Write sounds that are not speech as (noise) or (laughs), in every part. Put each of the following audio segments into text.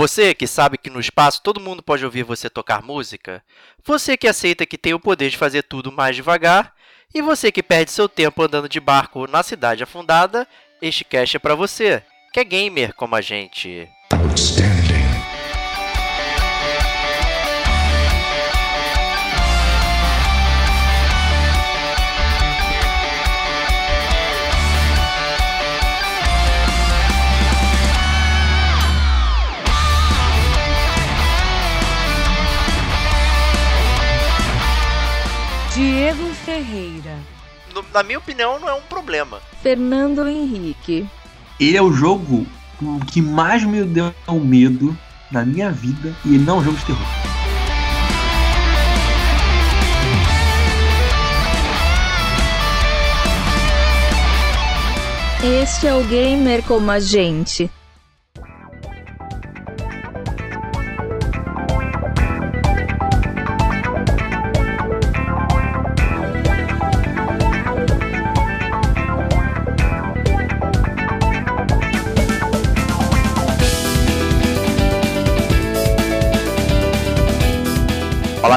Você que sabe que no espaço todo mundo pode ouvir você tocar música, você que aceita que tem o poder de fazer tudo mais devagar, e você que perde seu tempo andando de barco na cidade afundada, este cast é para você, que é gamer como a gente. No, na minha opinião, não é um problema. Fernando Henrique. Ele é o jogo que mais me deu medo na minha vida e ele não é um jogo de terror. Este é o Gamer como a gente.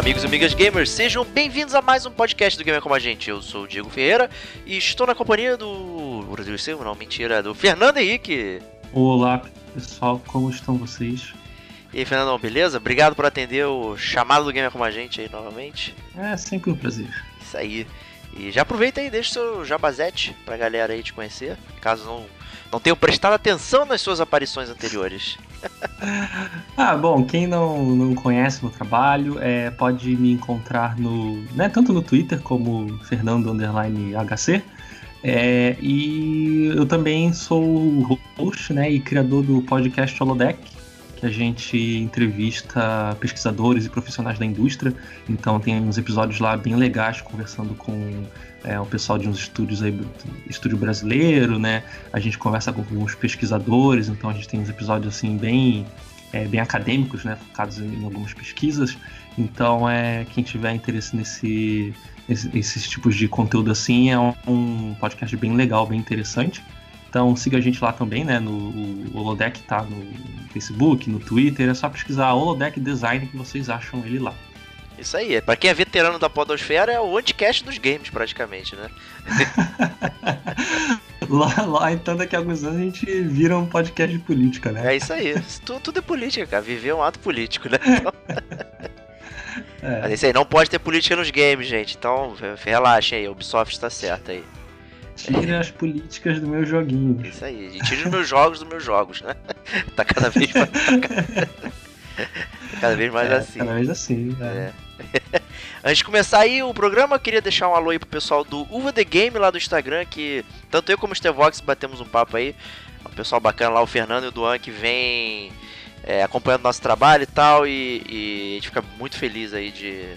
Amigos e amigas gamers, sejam bem-vindos a mais um podcast do Gamer Como a Gente. Eu sou o Diego Ferreira e estou na companhia do. Brasil Silva, não, mentira, do Fernando Henrique. Olá, pessoal, como estão vocês? E aí, Fernandão, beleza? Obrigado por atender o chamado do Gamer Como a Gente aí novamente. É sempre um prazer. Isso aí. E já aproveita aí, deixa o seu jabazete pra galera aí te conhecer, caso não, não tenham prestado atenção nas suas aparições anteriores. (laughs) ah, bom, quem não, não conhece meu trabalho é, pode me encontrar no. Né, tanto no Twitter como Fernando Underline HC. É, e eu também sou host né, e criador do podcast Holodeck, que a gente entrevista pesquisadores e profissionais da indústria. Então tem uns episódios lá bem legais conversando com é, o pessoal de uns estúdios aí, estúdio brasileiro, né? A gente conversa com alguns pesquisadores, então a gente tem uns episódios assim bem é, bem acadêmicos, né? Focados em algumas pesquisas. Então é quem tiver interesse nesse esses tipos de conteúdo assim é um podcast bem legal, bem interessante. Então siga a gente lá também, né? No, o Holodeck tá no Facebook, no Twitter, é só pesquisar Holodeck Design que vocês acham ele lá. Isso aí, pra quem é veterano da podosfera, é o anticast dos games, praticamente, né? (laughs) lá, lá, então, daqui a alguns anos a gente vira um podcast de política, né? É isso aí. Tudo, tudo é política, cara. Viver é um ato político, né? Então... (laughs) é. Mas é isso aí, não pode ter política nos games, gente. Então, relaxem aí, Ubisoft está certa aí. Tire as políticas do meu joguinho. Isso aí, tire os meus jogos dos meus jogos, né? (laughs) Tá cada vez mais. Tá cada vez mais é, assim. Cada vez assim, é. É. (laughs) Antes de começar aí o programa, eu queria deixar um alô aí pro pessoal do Uva The Game lá do Instagram, que tanto eu como o Stevox batemos um papo aí. Um pessoal bacana lá, o Fernando e o Duan, que vem é, acompanhando nosso trabalho e tal, e, e a gente fica muito feliz aí de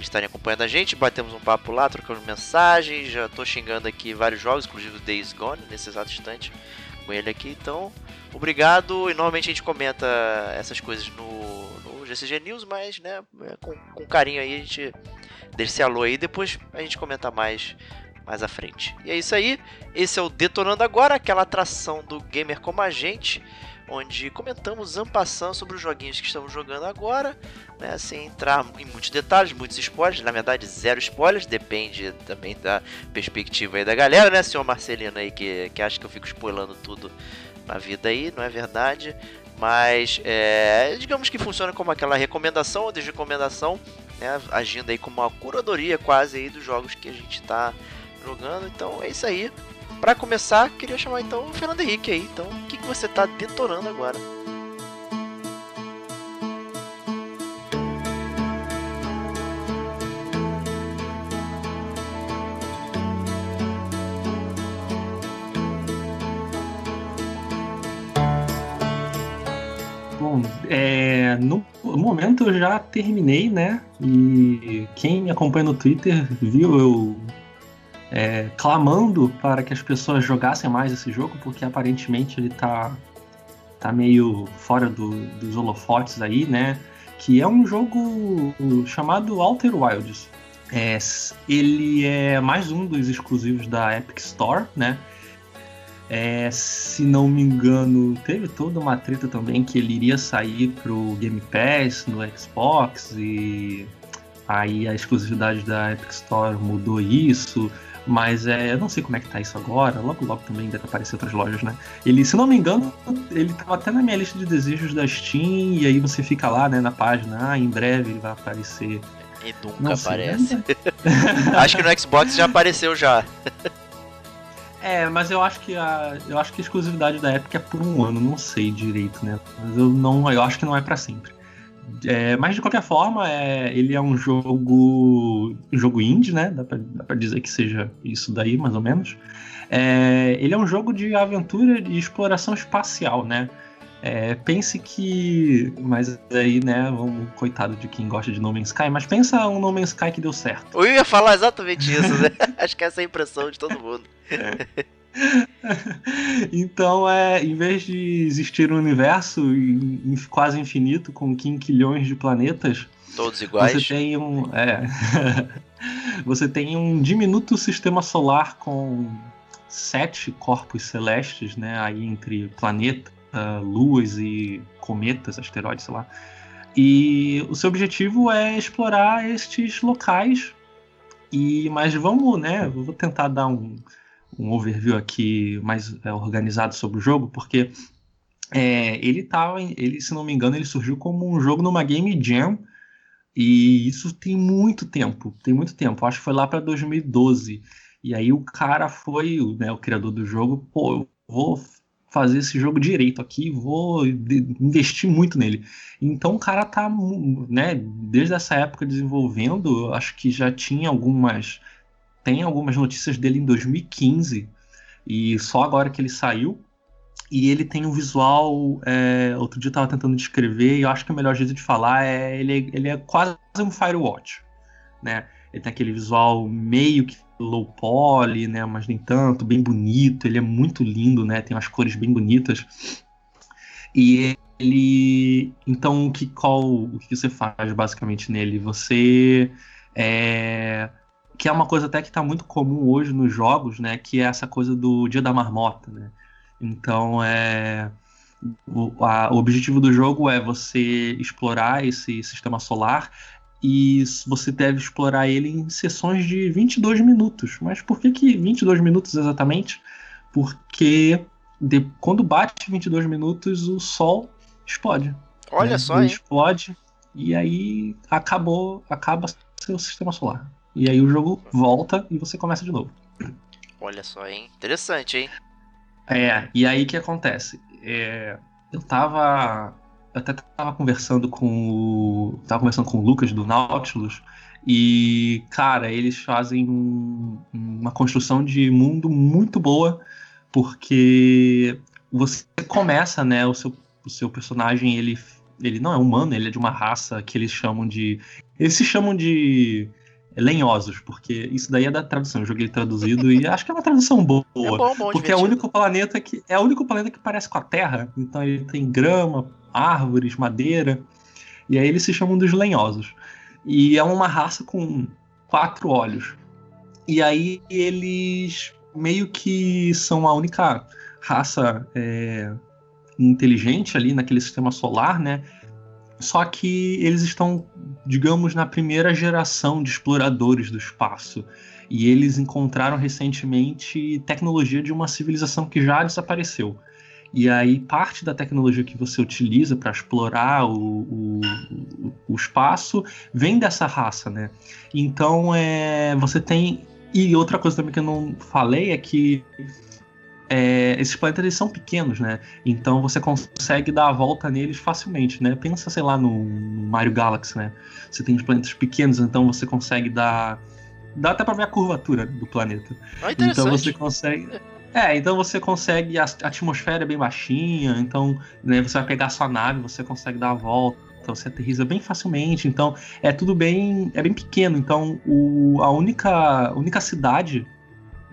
estarem acompanhando a gente. Batemos um papo lá, trocamos mensagens. Já tô xingando aqui vários jogos, inclusive o Days Gone, nesse exato instante, com ele aqui. Então, obrigado. E normalmente a gente comenta essas coisas no, no GCG News, mas né, é, com, com carinho aí a gente deixa esse alô aí. Depois a gente comenta mais mais à frente. E é isso aí. Esse é o Detonando Agora, aquela atração do gamer como a gente onde comentamos ampassando sobre os joguinhos que estamos jogando agora, né, sem entrar em muitos detalhes, muitos spoilers, na verdade zero spoilers, depende também da perspectiva aí da galera, né, senhor Marcelino aí que, que acha que eu fico spoilando tudo na vida aí, não é verdade? Mas é, digamos que funciona como aquela recomendação ou desrecomendação, né, agindo aí como uma curadoria quase aí dos jogos que a gente está jogando. Então é isso aí. Para começar, queria chamar então o Fernando Henrique aí. Então, o que, que você está detonando agora? Bom, é, no momento eu já terminei, né? E quem me acompanha no Twitter viu eu é, clamando para que as pessoas jogassem mais esse jogo, porque aparentemente ele tá, tá meio fora do, dos holofotes aí, né? Que é um jogo chamado Outer Wilds. É, ele é mais um dos exclusivos da Epic Store, né? É, se não me engano, teve toda uma treta também que ele iria sair pro Game Pass no Xbox e aí a exclusividade da Epic Store mudou isso. Mas é, eu não sei como é que tá isso agora. Logo, logo também deve aparecer outras lojas, né? Ele, se não me engano, ele tava até na minha lista de desejos da Steam. E aí você fica lá, né, na página. Ah, em breve ele vai aparecer. E nunca não aparece. (laughs) acho que no Xbox já apareceu já. (laughs) É, mas eu acho que a eu acho que a exclusividade da Epic é por um ano, não sei direito, né? Mas eu não, eu acho que não é para sempre. É, mas de qualquer forma, é, ele é um jogo jogo indie, né? Dá pra, dizer que seja isso daí, mais ou menos. É, ele é um jogo de aventura e exploração espacial, né? É, pense que. Mas aí, né, vamos, coitado de quem gosta de No Man's Sky, mas pensa um No Man's Sky que deu certo. Eu ia falar exatamente isso, né? (laughs) Acho que essa é a impressão de todo mundo. (laughs) então, é, em vez de existir um universo quase infinito com quinquilhões de planetas, todos iguais, você tem um, é, (laughs) você tem um diminuto sistema solar com sete corpos celestes, né, aí entre planeta, luas e cometas, asteroides, sei lá. E o seu objetivo é explorar estes locais. E mas vamos, né? Vou tentar dar um um overview aqui mais é, organizado sobre o jogo, porque é, ele tava, ele, se não me engano, ele surgiu como um jogo numa Game Jam, e isso tem muito tempo, tem muito tempo. Acho que foi lá para 2012. E aí o cara foi, né, o criador do jogo, pô, eu vou fazer esse jogo direito aqui, vou investir muito nele. Então o cara tá, né, desde essa época desenvolvendo, acho que já tinha algumas tem algumas notícias dele em 2015 e só agora que ele saiu. E ele tem um visual. É, outro dia eu tava tentando descrever e eu acho que o melhor jeito de falar é ele, ele é quase um Firewatch, né? Ele tem aquele visual meio que low poly, né? Mas nem tanto, bem bonito. Ele é muito lindo, né? Tem umas cores bem bonitas. E ele, então o que qual o que você faz basicamente nele? Você é, que é uma coisa até que está muito comum hoje nos jogos, né? Que é essa coisa do dia da marmota, né? Então, é, o, a, o objetivo do jogo é você explorar esse sistema solar e você deve explorar ele em sessões de 22 minutos. Mas por que, que 22 minutos exatamente? Porque de, quando bate 22 minutos, o Sol explode. Olha né? só, Ele hein? explode e aí acabou, acaba seu sistema solar. E aí o jogo volta e você começa de novo. Olha só, hein? Interessante, hein? É, e aí o que acontece? É, eu tava. Eu até tava conversando com o. Tava conversando com o Lucas do Nautilus. E, cara, eles fazem um, uma construção de mundo muito boa, porque você começa, né? O seu, o seu personagem, ele, ele não é humano, ele é de uma raça que eles chamam de. Eles se chamam de lenhosos, porque isso daí é da tradução. Eu joguei traduzido e acho que é uma tradução boa. É bom, bom, porque é o único planeta que é o único planeta que parece com a Terra. Então ele tem grama, árvores, madeira. E aí eles se chamam dos lenhosos. E é uma raça com quatro olhos. E aí eles meio que são a única raça é, inteligente ali naquele sistema solar, né? Só que eles estão, digamos, na primeira geração de exploradores do espaço. E eles encontraram recentemente tecnologia de uma civilização que já desapareceu. E aí, parte da tecnologia que você utiliza para explorar o, o, o, espaço vem dessa raça, né? Então, é, você tem. E outra coisa também que eu não falei é que é, esses planetas eles são pequenos, né? Então você consegue dar a volta neles facilmente, né? Pensa, sei lá, no, Mario Galaxy, né? Você tem os planetas pequenos, então você consegue dar. Dá até pra ver a curvatura do planeta. Ah, então você consegue. É, então você consegue. A atmosfera é bem baixinha, então né, você vai pegar a sua nave, você consegue dar a volta. Então você aterriza bem facilmente, então é tudo bem, é bem pequeno. Então o, a única, única cidade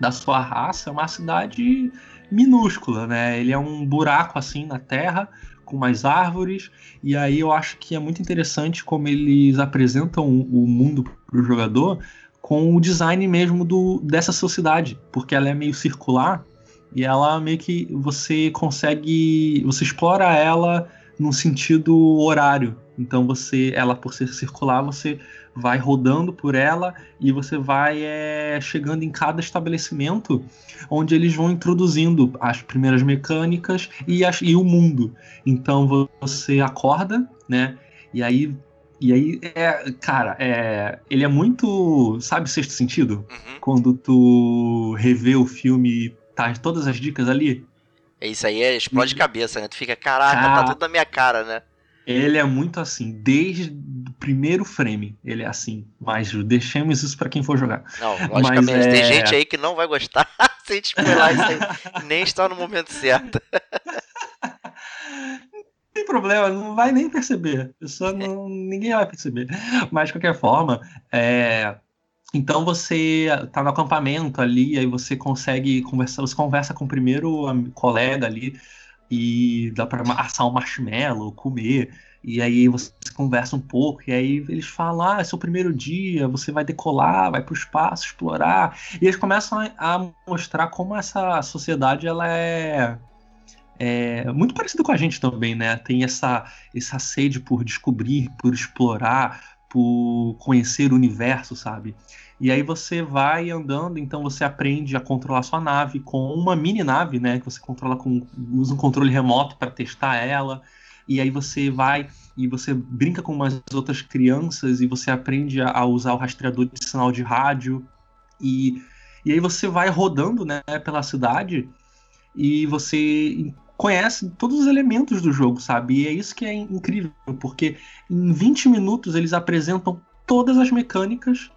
da sua raça é uma cidade minúscula, né? Ele é um buraco assim na terra com mais árvores e aí eu acho que é muito interessante como eles apresentam o mundo para o jogador com o design mesmo do, dessa sociedade, porque ela é meio circular E ela meio que você consegue. Você explora ela no sentido horário. Então você, ela por ser circular, você vai rodando por ela e você vai é, chegando em cada estabelecimento onde eles vão introduzindo as primeiras mecânicas e, as, e o mundo. Então você acorda, né? E aí e aí, é, cara, é, ele é muito, sabe, sexto sentido? Uhum. Quando tu revê o filme tá todas as dicas ali. É isso aí, é, explode cabeça, né? Tu fica, caraca, tá tudo na minha cara, né? Ele é muito assim, desde o primeiro frame, ele é assim. Mas deixemos isso pra quem for jogar. Não, logicamente, é- tem gente aí que não vai gostar (laughs) se a gente spoiler isso aí. Nem está no momento certo. (laughs) Tem problema, não vai nem perceber. Pessoa não, ninguém vai perceber. Mas de qualquer forma, é, então você tá no acampamento ali, aí você consegue conversar, você conversa com o primeiro colega ali e dá pra assar um marshmallow, comer. E aí você conversa um pouco, e aí eles falam: Ah, é seu primeiro dia, você vai decolar, vai pro espaço, explorar. E eles começam a, a mostrar como essa sociedade ela é é muito parecido com a gente também, né? Tem essa, essa sede por descobrir, por explorar, por conhecer o universo, sabe? E aí você vai andando, então você aprende a controlar sua nave com uma mini nave, né? Que você controla com. usa um controle remoto para testar ela. E aí você vai e você brinca com umas outras crianças e você aprende a, usar o rastreador de sinal de rádio. E, e aí você vai rodando né, pela cidade e você conhece todos os elementos do jogo, sabe? E é isso que é incrível, porque em 20 minutos eles apresentam todas as mecânicas,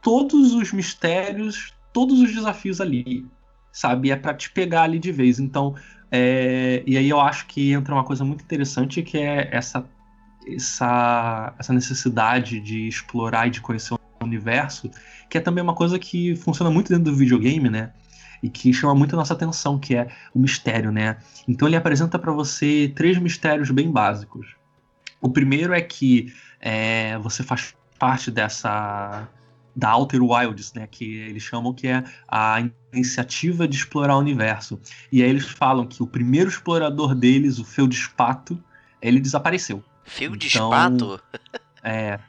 todos os mistérios, todos os desafios ali, sabe? É pra te pegar ali de vez. Então, é... e aí eu acho que entra uma coisa muito interessante que é essa essa essa necessidade de explorar e de conhecer o universo, que é também uma coisa que funciona muito dentro do videogame, né? E que chama muito a nossa atenção, que é o mistério, né? Então ele apresenta para você três mistérios bem básicos. O primeiro é que é, você faz parte dessa da Outer Wilds, né? Que eles chamam que é a iniciativa de explorar o universo. E aí eles falam que o primeiro explorador deles, o Feldespato, ele desapareceu. De Então? (laughs) É.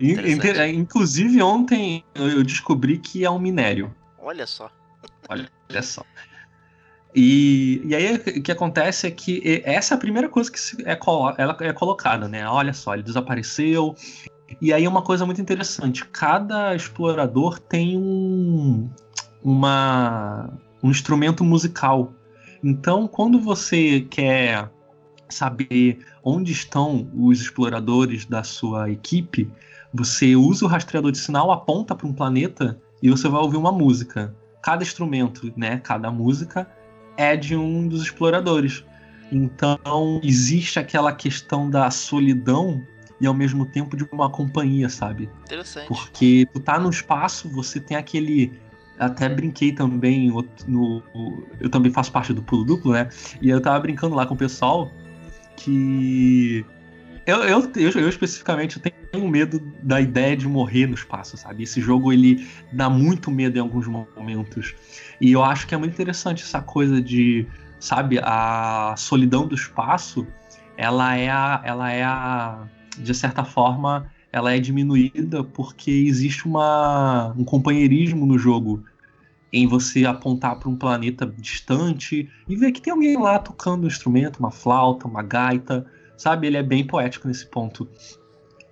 In- inte- Inclusive ontem eu descobri que é um minério. Olha só. Olha só. E, e aí o que acontece é que essa é a primeira coisa que é, ela é colocada, né? Olha só, ele desapareceu. E aí uma coisa muito interessante. Cada explorador tem um, uma, um instrumento musical. Então, quando você quer saber onde estão os exploradores da sua equipe, você usa o rastreador de sinal, aponta para um planeta e você vai ouvir uma música cada instrumento, né, cada música é de um dos exploradores. Então existe aquela questão da solidão e ao mesmo tempo de uma companhia, sabe? Interessante. Porque tu tá no espaço, você tem aquele até brinquei também no, no- eu também faço parte do pulo duplo, né? E eu tava brincando lá com o pessoal que eu, eu, eu, eu especificamente tenho medo da ideia de morrer no espaço, sabe? Esse jogo ele dá muito medo em alguns momentos. E eu acho que é muito interessante essa coisa de, sabe, a solidão do espaço, ela é a, ela é a, de certa forma, ela é diminuída porque existe uma, um companheirismo no jogo em você apontar para um planeta distante e ver que tem alguém lá tocando um instrumento, uma flauta, uma gaita, sabe? Ele é bem poético nesse ponto.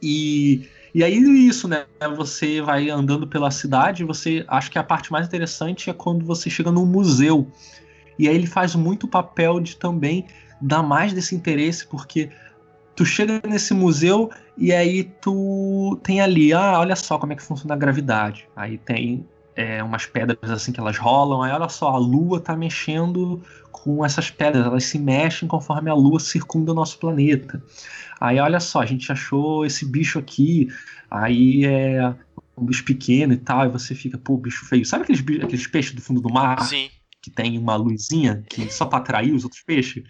E, e aí isso, né? Você vai andando pela cidade, você acho que a parte mais interessante é quando você chega num museu. E aí ele faz muito papel de também dar mais desse interesse, porque tu chega nesse museu e aí tu tem ali, ah, olha só como é que funciona a gravidade. Aí tem é, umas pedras assim que elas rolam, aí olha só, a lua tá mexendo com essas pedras, elas se mexem conforme a lua circunda o nosso planeta. Aí olha só, a gente achou esse bicho aqui, aí é um bicho pequeno e tal, e você fica, pô, bicho feio. Sabe aqueles, aqueles peixes do fundo do mar Sim. que tem uma luzinha que só pra atrair os outros peixes?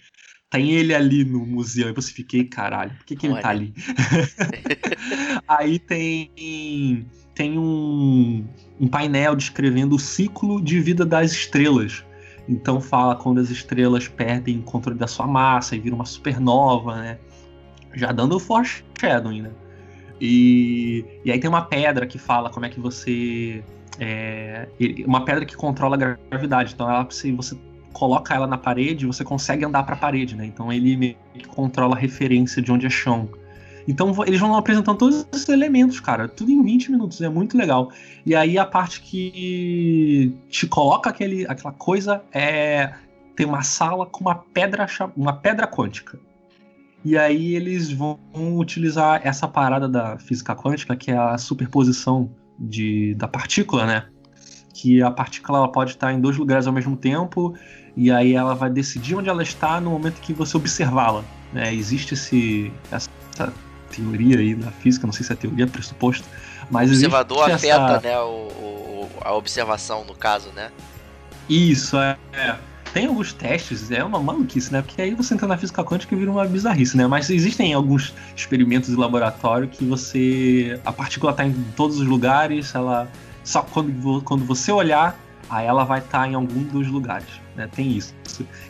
Tem ele ali no museu, e você fica, "Ei, caralho, por que, que ele tá ali? (laughs) aí tem, tem um, um painel descrevendo o ciclo de vida das estrelas. Então fala quando as estrelas perdem o controle da sua massa e viram uma supernova, né? Já dando o foreshadowing, né? E, e aí tem uma pedra que fala como é que você. É, uma pedra que controla a gravidade. Então ela, se você coloca ela na parede, você consegue andar para a parede, né? Então ele meio que controla a referência de onde é chão. Então eles vão apresentando todos esses elementos, cara, tudo em 20 minutos, é muito legal. E aí a parte que te coloca aquele, aquela coisa é tem uma sala com uma pedra uma pedra quântica. E aí eles vão utilizar essa parada da física quântica, que é a superposição de, da partícula, né? Que a partícula ela pode estar em dois lugares ao mesmo tempo, e aí ela vai decidir onde ela está no momento que você observá-la. Né? Existe esse, essa teoria aí na física, não sei se é teoria, é pressuposto, mas o observador afeta essa... né, o, o, a observação no caso, né? Isso, é, é. Tem alguns testes, é uma maluquice, né? Porque aí você entra na física quântica e vira uma bizarrice, né? Mas existem alguns experimentos de laboratório que você. A partícula está em todos os lugares, ela. Só quando, quando você olhar, aí ela vai estar tá em algum dos lugares, né? Tem isso.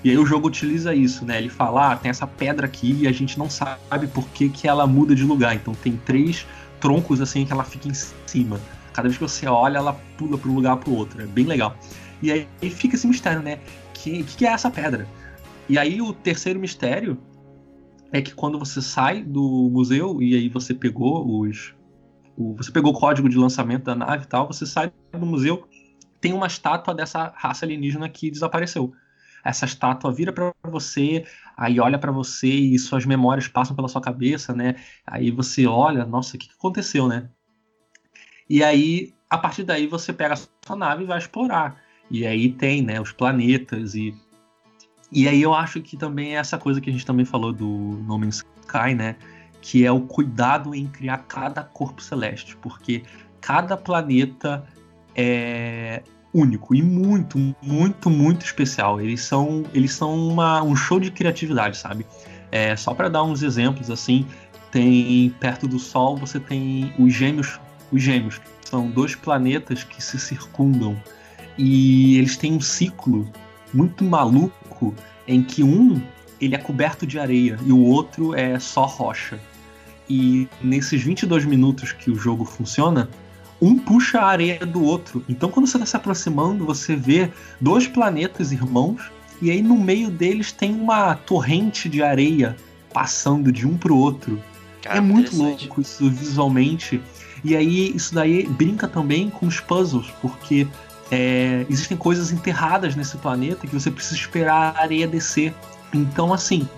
E aí o jogo utiliza isso, né? Ele fala, ah, tem essa pedra aqui e a gente não sabe por que, que ela muda de lugar. Então tem três troncos assim que ela fica em cima. Cada vez que você olha, ela pula para um lugar para o outro. É bem legal. E aí fica esse mistério, né? que, que é essa pedra? E aí o terceiro mistério é que quando você sai do museu e aí você pegou os. O, você pegou o código de lançamento da nave e tal, você sai do museu, tem uma estátua dessa raça alienígena que desapareceu. Essa estátua vira para você, aí olha para você e suas memórias passam pela sua cabeça, né? Aí você olha, nossa, o que aconteceu, né? E aí, a partir daí, você pega a sua nave e vai explorar. E aí tem, né, os planetas e e aí eu acho que também é essa coisa que a gente também falou do No Man's Sky, né, que é o cuidado em criar cada corpo celeste, porque cada planeta é único e muito, muito, muito especial. Eles são, eles são uma, um show de criatividade, sabe? É, só para dar uns exemplos assim, tem perto do Sol você tem os gêmeos, os gêmeos, são dois planetas que se circundam e eles têm um ciclo muito maluco em que um ele é coberto de areia e o outro é só rocha. E nesses 22 minutos que o jogo funciona, um puxa a areia do outro. Então quando você está se aproximando, você vê dois planetas irmãos e aí no meio deles tem uma torrente de areia passando de um para o outro. Cara, é muito louco isso visualmente. E aí isso daí brinca também com os puzzles, porque é, existem coisas enterradas nesse planeta que você precisa esperar a areia descer. Então, assim,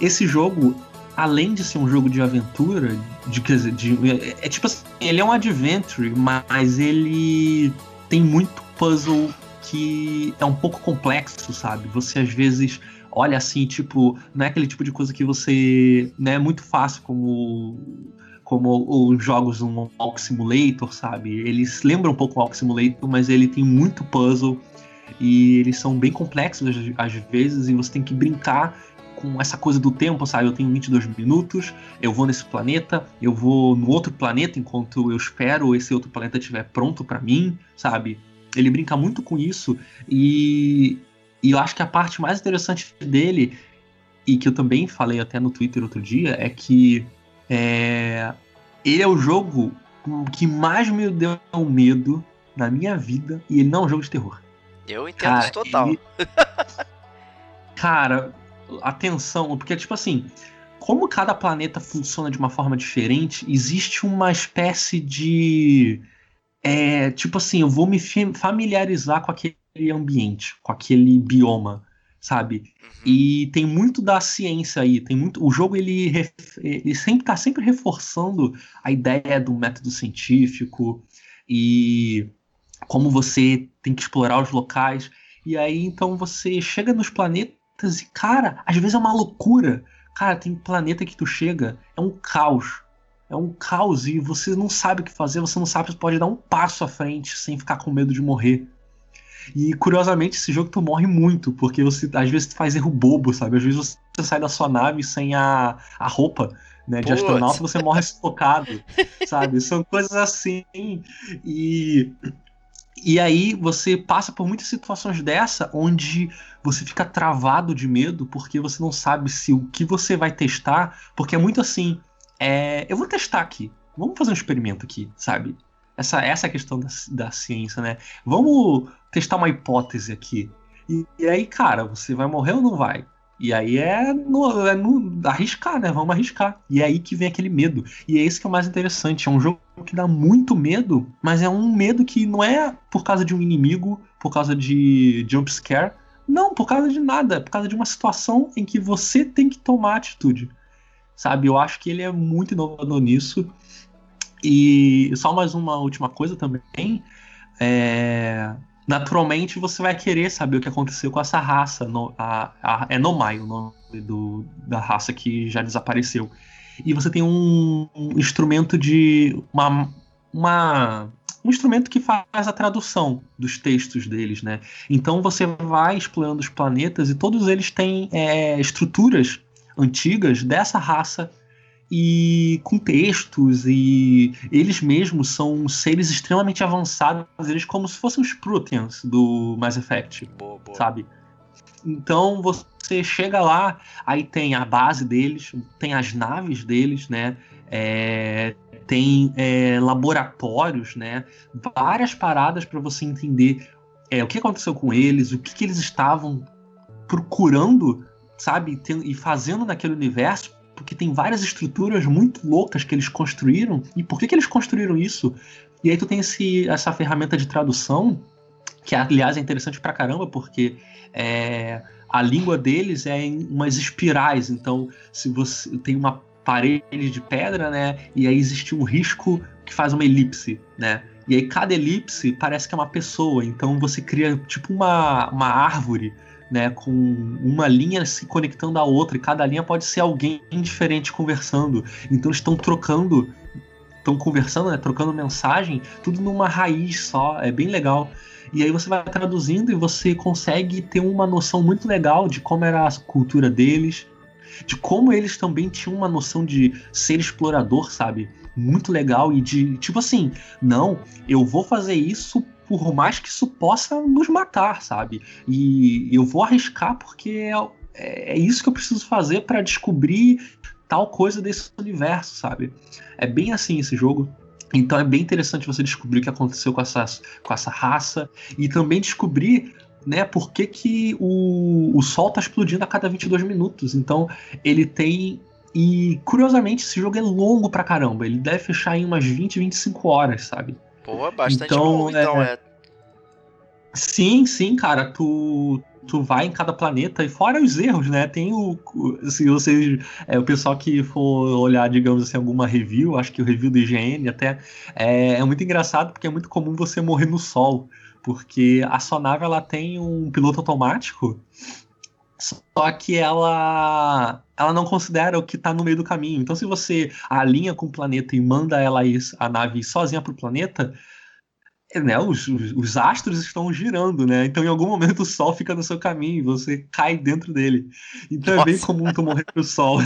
esse jogo, além de ser um jogo de aventura, de, de, de é, é, tipo assim, ele é um adventure, mas ele tem muito puzzle que é um pouco complexo, sabe? Você às vezes olha assim, tipo, não é aquele tipo de coisa que você. Não né, é muito fácil como como os jogos um Walk Simulator, sabe? Eles lembram um pouco o Walk Simulator, mas ele tem muito puzzle e eles são bem complexos às vezes e você tem que brincar com essa coisa do tempo, sabe? Eu tenho 22 minutos, eu vou nesse planeta, eu vou no outro planeta enquanto eu espero esse outro planeta estiver pronto para mim, sabe? Ele brinca muito com isso e, e eu acho que a parte mais interessante dele, e que eu também falei até no Twitter outro dia, é que é... Ele é o jogo que mais me deu medo na minha vida e ele não é um jogo de terror. Eu entendo cara, isso total. Ele... (laughs) cara, atenção, porque tipo assim, como cada planeta funciona de uma forma diferente, existe uma espécie de. É, tipo assim, eu vou me familiarizar com aquele ambiente, com aquele bioma sabe? Uhum. E tem muito da ciência aí, tem muito. O jogo ele, ele sempre tá sempre reforçando a ideia do método científico e como você tem que explorar os locais. E aí então você chega nos planetas e, cara, às vezes é uma loucura. Cara, tem planeta que tu chega, é um caos. É um caos e você não sabe o que fazer, você não sabe se pode dar um passo à frente sem ficar com medo de morrer. E curiosamente, esse jogo tu morre muito, porque você às vezes tu faz erro bobo, sabe? Às vezes você sai da sua nave sem a, a roupa né, de astronauta, você morre sufocado, sabe? São coisas assim. E E aí você passa por muitas situações dessa onde você fica travado de medo porque você não sabe se o que você vai testar, porque é muito assim, é, eu vou testar aqui, vamos fazer um experimento aqui, sabe? Essa, essa é a questão da, da ciência, né? Vamos testar uma hipótese aqui. E, e aí, cara, você vai morrer ou não vai? E aí é no, é no arriscar, né? Vamos arriscar. E é aí que vem aquele medo. E é isso que é o mais interessante. É um jogo que dá muito medo, mas é um medo que não é por causa de um inimigo, por causa de jump scare. Não, por causa de nada. É por causa de uma situação em que você tem que tomar atitude. Sabe? Eu acho que ele é muito inovador nisso. E só mais uma última coisa também. É naturalmente você vai querer saber o que aconteceu com essa raça. No, a, a, é Nomai o nome do, da raça que já desapareceu. E você tem um, um instrumento de. Uma, uma, um instrumento que faz a tradução dos textos deles, né? Então você vai explorando os planetas e todos eles têm é, estruturas antigas dessa raça e com textos e eles mesmos são seres extremamente avançados, eles como se fossem os Proteans do Mass Effect, boa, boa. sabe? Então você chega lá, aí tem a base deles, tem as naves deles, né? É, tem é, laboratórios, né? Várias paradas para você entender é, o que aconteceu com eles, o que, que eles estavam procurando, sabe? e fazendo naquele universo porque tem várias estruturas muito loucas que eles construíram. E por que, que eles construíram isso? E aí tu tem esse, essa ferramenta de tradução, que aliás é interessante pra caramba, porque é, a língua deles é em umas espirais. Então, se você tem uma parede de pedra, né? E aí existe um risco que faz uma elipse, né? E aí cada elipse parece que é uma pessoa. Então você cria tipo uma, uma árvore né, com uma linha se conectando à outra, e cada linha pode ser alguém diferente conversando. Então eles estão trocando, estão conversando, né, trocando mensagem, tudo numa raiz só, é bem legal. E aí você vai traduzindo e você consegue ter uma noção muito legal de como era a cultura deles, de como eles também tinham uma noção de ser explorador, sabe? Muito legal e de tipo assim, não, eu vou fazer isso por mais que isso possa nos matar, sabe? E eu vou arriscar porque é, é isso que eu preciso fazer para descobrir tal coisa desse universo, sabe? É bem assim esse jogo. Então é bem interessante você descobrir o que aconteceu com essa, com essa raça e também descobrir né, por que, que o, o Sol tá explodindo a cada 22 minutos. Então ele tem. E curiosamente, esse jogo é longo pra caramba. Ele deve fechar em umas 20, 25 horas, sabe? Pô, bastante então, bom, então é... é. Sim, sim, cara. Tu, tu vai em cada planeta e fora os erros, né? Tem o. Se vocês. É, o pessoal que for olhar, digamos assim, alguma review, acho que o review do IGN até. É, é muito engraçado porque é muito comum você morrer no sol. Porque a sua nave ela tem um piloto automático. Só que ela ela não considera o que está no meio do caminho. Então, se você alinha com o planeta e manda ela ir, a nave sozinha para o planeta, né, os, os, os, astros estão girando, né? Então, em algum momento, o Sol fica no seu caminho e você cai dentro dele. Então, Nossa. é bem comum tu morrer pro Sol.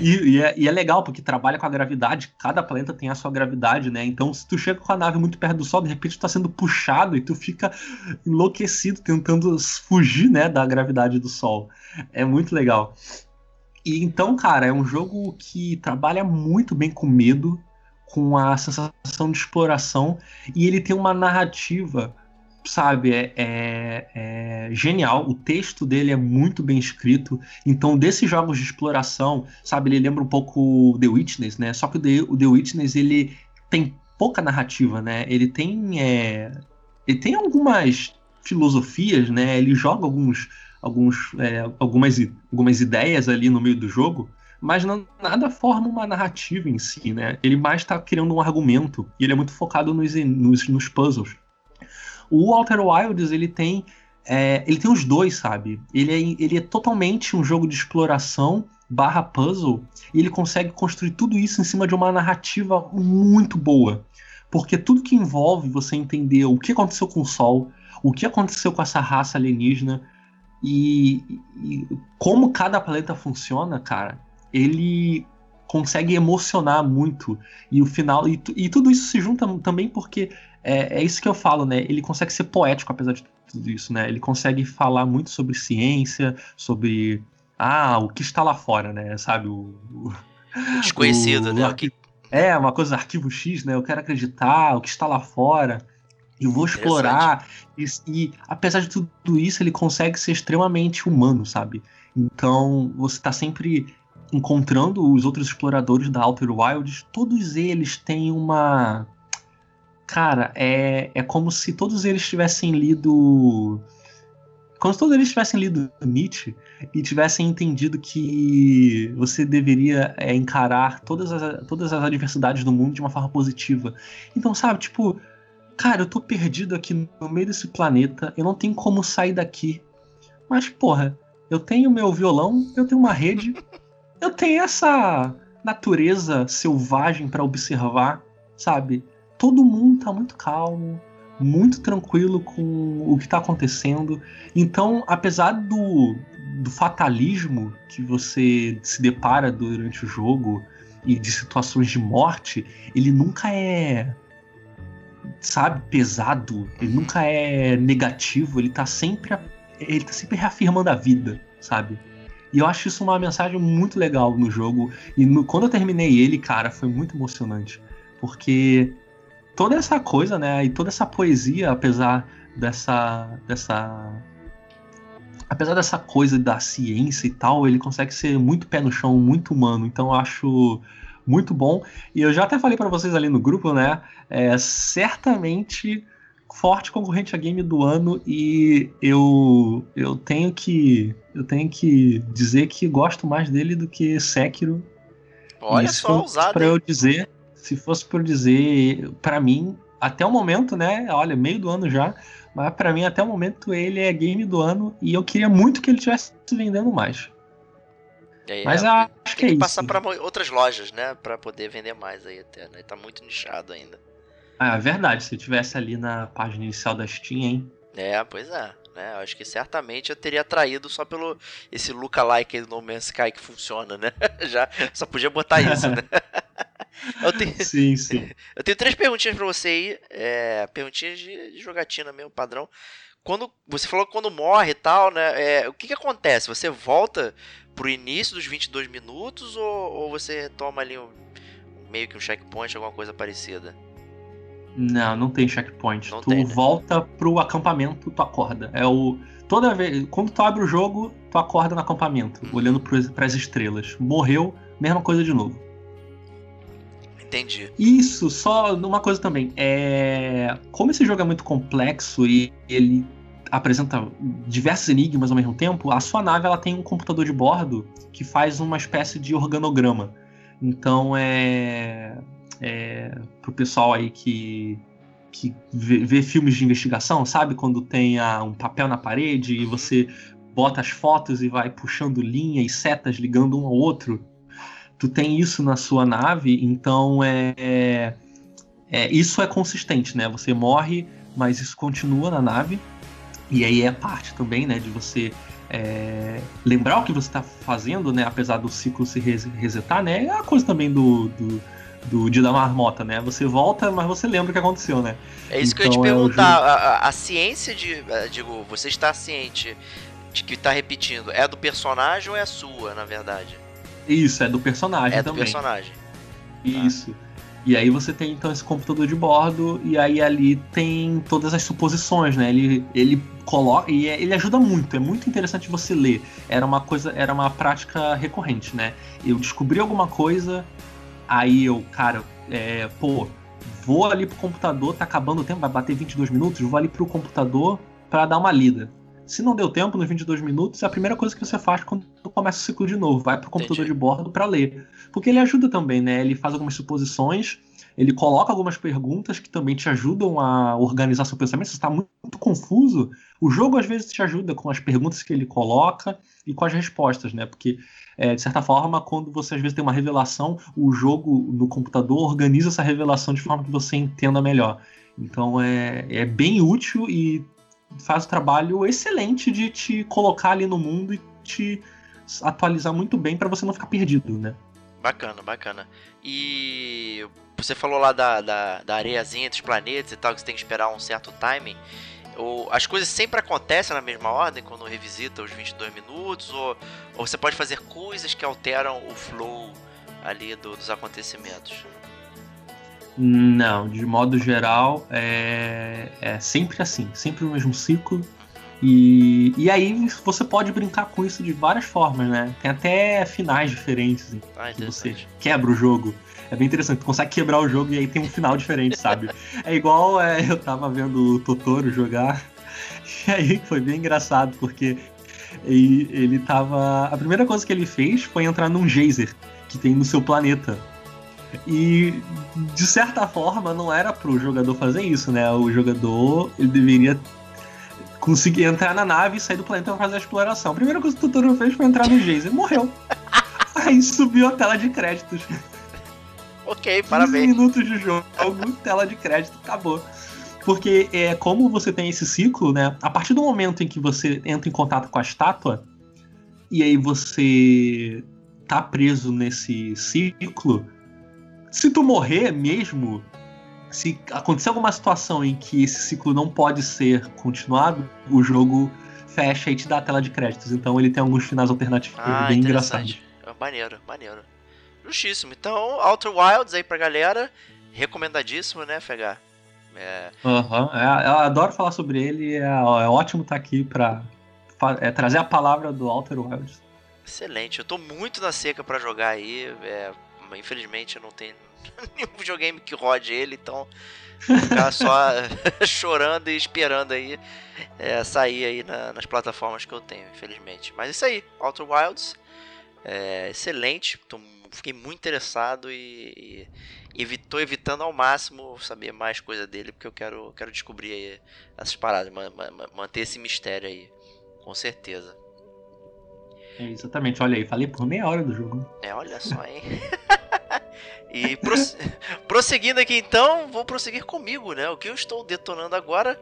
E, e, é, e, é, legal, porque trabalha com a gravidade. Cada planeta tem a sua gravidade, né? Então, se tu chega com a nave muito perto do Sol, de repente tu tá sendo puxado e tu fica enlouquecido tentando fugir, né, da gravidade do Sol. É muito legal. E então, cara, é um jogo que trabalha muito bem com medo, com a sensação de exploração, e ele tem uma narrativa, sabe, é, é, é, genial. O texto dele é muito bem escrito. Então, desses jogos de exploração, sabe, ele lembra um pouco The Witness, né? Só que o The, o The Witness ele tem pouca narrativa, né? Ele tem, é, ele tem algumas filosofias, né? Ele joga alguns alguns, é, algumas, algumas ideias ali no meio do jogo, mas não, nada forma uma narrativa em si, né? Ele mais está criando um argumento e ele é muito focado nos, nos, nos puzzles. O Outer Wilds ele tem é, ele tem os dois, sabe? Ele é, ele é totalmente um jogo de exploração barra puzzle e ele consegue construir tudo isso em cima de uma narrativa muito boa. Porque tudo que envolve você entender o que aconteceu com o Sol, o que aconteceu com essa raça alienígena, e, e como cada planeta funciona, cara, ele consegue emocionar muito. E o final. E, e tudo isso se junta também porque é, é isso que eu falo, né? Ele consegue ser poético apesar de tudo isso, né? Ele consegue falar muito sobre ciência, sobre ah, o que está lá fora, né? Sabe o, o desconhecido, o, né? O que... É, uma coisa arquivo X, né? Eu quero acreditar, o que está lá fora. Eu vou explorar. E, e, apesar de tudo isso, ele consegue ser extremamente humano, sabe? Então, você está sempre encontrando os outros exploradores da Outer Wilds. Todos eles têm uma. Cara, é, é como se todos eles tivessem lido. Como se todos eles tivessem lido Nietzsche e tivessem entendido que você deveria é, encarar todas as, todas as adversidades do mundo de uma forma positiva. Então, sabe, tipo, cara, eu tô perdido aqui no meio desse planeta, eu não tenho como sair daqui. Mas, porra, eu tenho meu violão, eu tenho uma rede, (laughs) eu tenho essa natureza selvagem para observar, sabe? Todo mundo tá muito calmo, muito tranquilo com o que tá acontecendo. Então, apesar do, do fatalismo que você se depara durante o jogo e de situações de morte, ele nunca é sabe, pesado, ele nunca é negativo, ele tá sempre ele tá sempre reafirmando a vida, sabe? E eu acho isso uma mensagem muito legal no jogo. E no, quando eu terminei ele, cara, foi muito emocionante. Porque toda essa coisa, né? E toda essa poesia, apesar dessa. dessa. Apesar dessa coisa da ciência e tal, ele consegue ser muito pé no chão, muito humano. Então eu acho muito bom. E eu já até falei para vocês ali no grupo, né? É certamente forte concorrente a game do ano e eu eu tenho que eu tenho que dizer que gosto mais dele do que Sekiro. Olha só, ousado. Para eu dizer, se fosse por dizer, para mim até o momento, né? Olha, meio do ano já, mas para mim até o momento ele é game do ano e eu queria muito que ele estivesse vendendo mais. Aí, Mas é, acho tem que, é que passar para outras lojas, né, para poder vender mais aí até, né? Tá muito nichado ainda. Ah, é verdade, se eu tivesse ali na página inicial da Steam, hein? É, pois é. Né? Eu acho que certamente eu teria atraído só pelo esse lookalike do No Man's Sky que funciona, né? (laughs) Já só podia botar isso, né? (laughs) eu tenho, (laughs) sim, sim. Eu tenho três perguntinhas para você aí, é, perguntinhas de, jogatina mesmo, padrão quando você falou que quando morre e tal, né? É, o que, que acontece? Você volta pro início dos 22 minutos ou, ou você toma ali um, meio que um checkpoint, alguma coisa parecida? Não, não tem checkpoint. Não tu tem, né? volta pro acampamento, tu acorda. É o toda vez quando tu abre o jogo, tu acorda no acampamento, hum. olhando para as estrelas. Morreu, mesma coisa de novo. Entendi. Isso, só uma coisa também. É... Como esse jogo é muito complexo e ele apresenta diversos enigmas ao mesmo tempo, a sua nave ela tem um computador de bordo que faz uma espécie de organograma. Então é, é pro pessoal aí que que vê, vê, filmes de investigação, sabe? Quando tem a, um papel na parede e você bota as fotos e vai puxando linha e setas ligando um ao outro. Tu tem isso na sua nave, então é, é, é isso é consistente, né? Você morre, mas isso continua na nave. E aí é parte também, né, de você é, lembrar o que você está fazendo, né, apesar do ciclo se resetar, né, é a coisa também do, do, do dia da marmota, né, você volta, mas você lembra o que aconteceu, né. É isso então, que eu ia te então, é perguntar, é a, a, ciência de, eh, digo, você está ciente de que está repetindo, é do personagem ou é sua, na verdade? Isso, é do personagem é também. É do personagem. Isso. Tá. E aí você tem então esse computador de bordo e aí ali tem todas as suposições, né? Ele, ele coloca e é, ele ajuda muito, é muito interessante você ler. Era uma coisa, era uma prática recorrente, né? Eu descobri alguma coisa, aí eu, cara, é, pô, vou ali pro computador, tá acabando o tempo, vai bater 22 minutos, vou ali pro computador para dar uma lida. Se não deu tempo nos 22 minutos, é a primeira coisa que você faz quando começa o ciclo de novo. Vai pro computador Entendi. de bordo para ler. Porque ele ajuda também, né? Ele faz algumas suposições, ele coloca algumas perguntas que também te ajudam a organizar seu pensamento. Se você está muito, muito, confuso, o jogo às vezes te ajuda com as perguntas que ele coloca e com as respostas, né? Porque, é, de certa forma, quando você às vezes tem uma revelação, o jogo no computador organiza essa revelação de forma que você entenda melhor. Então é, é bem útil e faz o trabalho excelente de te colocar ali no mundo e te atualizar muito bem para você não ficar perdido, né? Bacana, bacana. E você falou lá da, da, da areiazinha entre os planetas e tal, que você tem que esperar um certo timing. Ou, as coisas sempre acontecem na mesma ordem quando revisita os 22 minutos? Ou, ou você pode fazer coisas que alteram o flow ali do, dos acontecimentos? Não, de modo geral é, é sempre assim, sempre o mesmo ciclo. E, e aí você pode brincar com isso de várias formas, né? Tem até finais diferentes Ah, que você quebra o jogo. É bem interessante, tu consegue quebrar o jogo e aí tem um final diferente, sabe? (laughs) É igual é, eu tava vendo o Totoro jogar, (laughs) e aí foi bem engraçado, porque ele, ele tava. A primeira coisa que ele fez foi entrar num geyser que tem no seu planeta. E de certa forma não era pro jogador fazer isso, né? O jogador ele deveria conseguir entrar na nave e sair do planeta pra fazer a exploração. A primeira coisa que o Totoro fez foi entrar no geyser e morreu. (laughs) Aí subiu a tela de créditos. Ok, 15 parabéns. minutos de jogo, tela de crédito, acabou. Porque é como você tem esse ciclo, né? A partir do momento em que você entra em contato com a estátua, e aí você tá preso nesse ciclo, se tu morrer mesmo, se acontecer alguma situação em que esse ciclo não pode ser continuado, o jogo fecha e te dá a tela de créditos. Então ele tem alguns finais alternativos Ah, bem engraçados. É Maneiro, maneiro. Justíssimo. Então, Outer Wilds aí pra galera. Recomendadíssimo, né, FH? É, Aham, é, eu adoro falar sobre ele, é, é ótimo estar aqui pra é, trazer a palavra do Outer Wilds. excelente. Eu tô muito na seca pra jogar aí. é, infelizmente eu não tenho (laughs) nenhum videogame que rode ele, então vou ficar só (laughs) chorando e esperando aí é, sair aí na- nas plataformas que eu tenho, infelizmente. Mas isso aí, Outer Wilds. É, excelente. Tô, fiquei muito interessado e, e evi- tô evitando ao máximo saber mais coisa dele, porque eu quero, quero descobrir essas paradas, ma- ma- manter esse mistério aí, com certeza. É, exatamente, olha aí, falei por meia hora do jogo. É, olha só, hein? (laughs) e prosse- (laughs) prosseguindo aqui então, vou prosseguir comigo, né? O que eu estou detonando agora.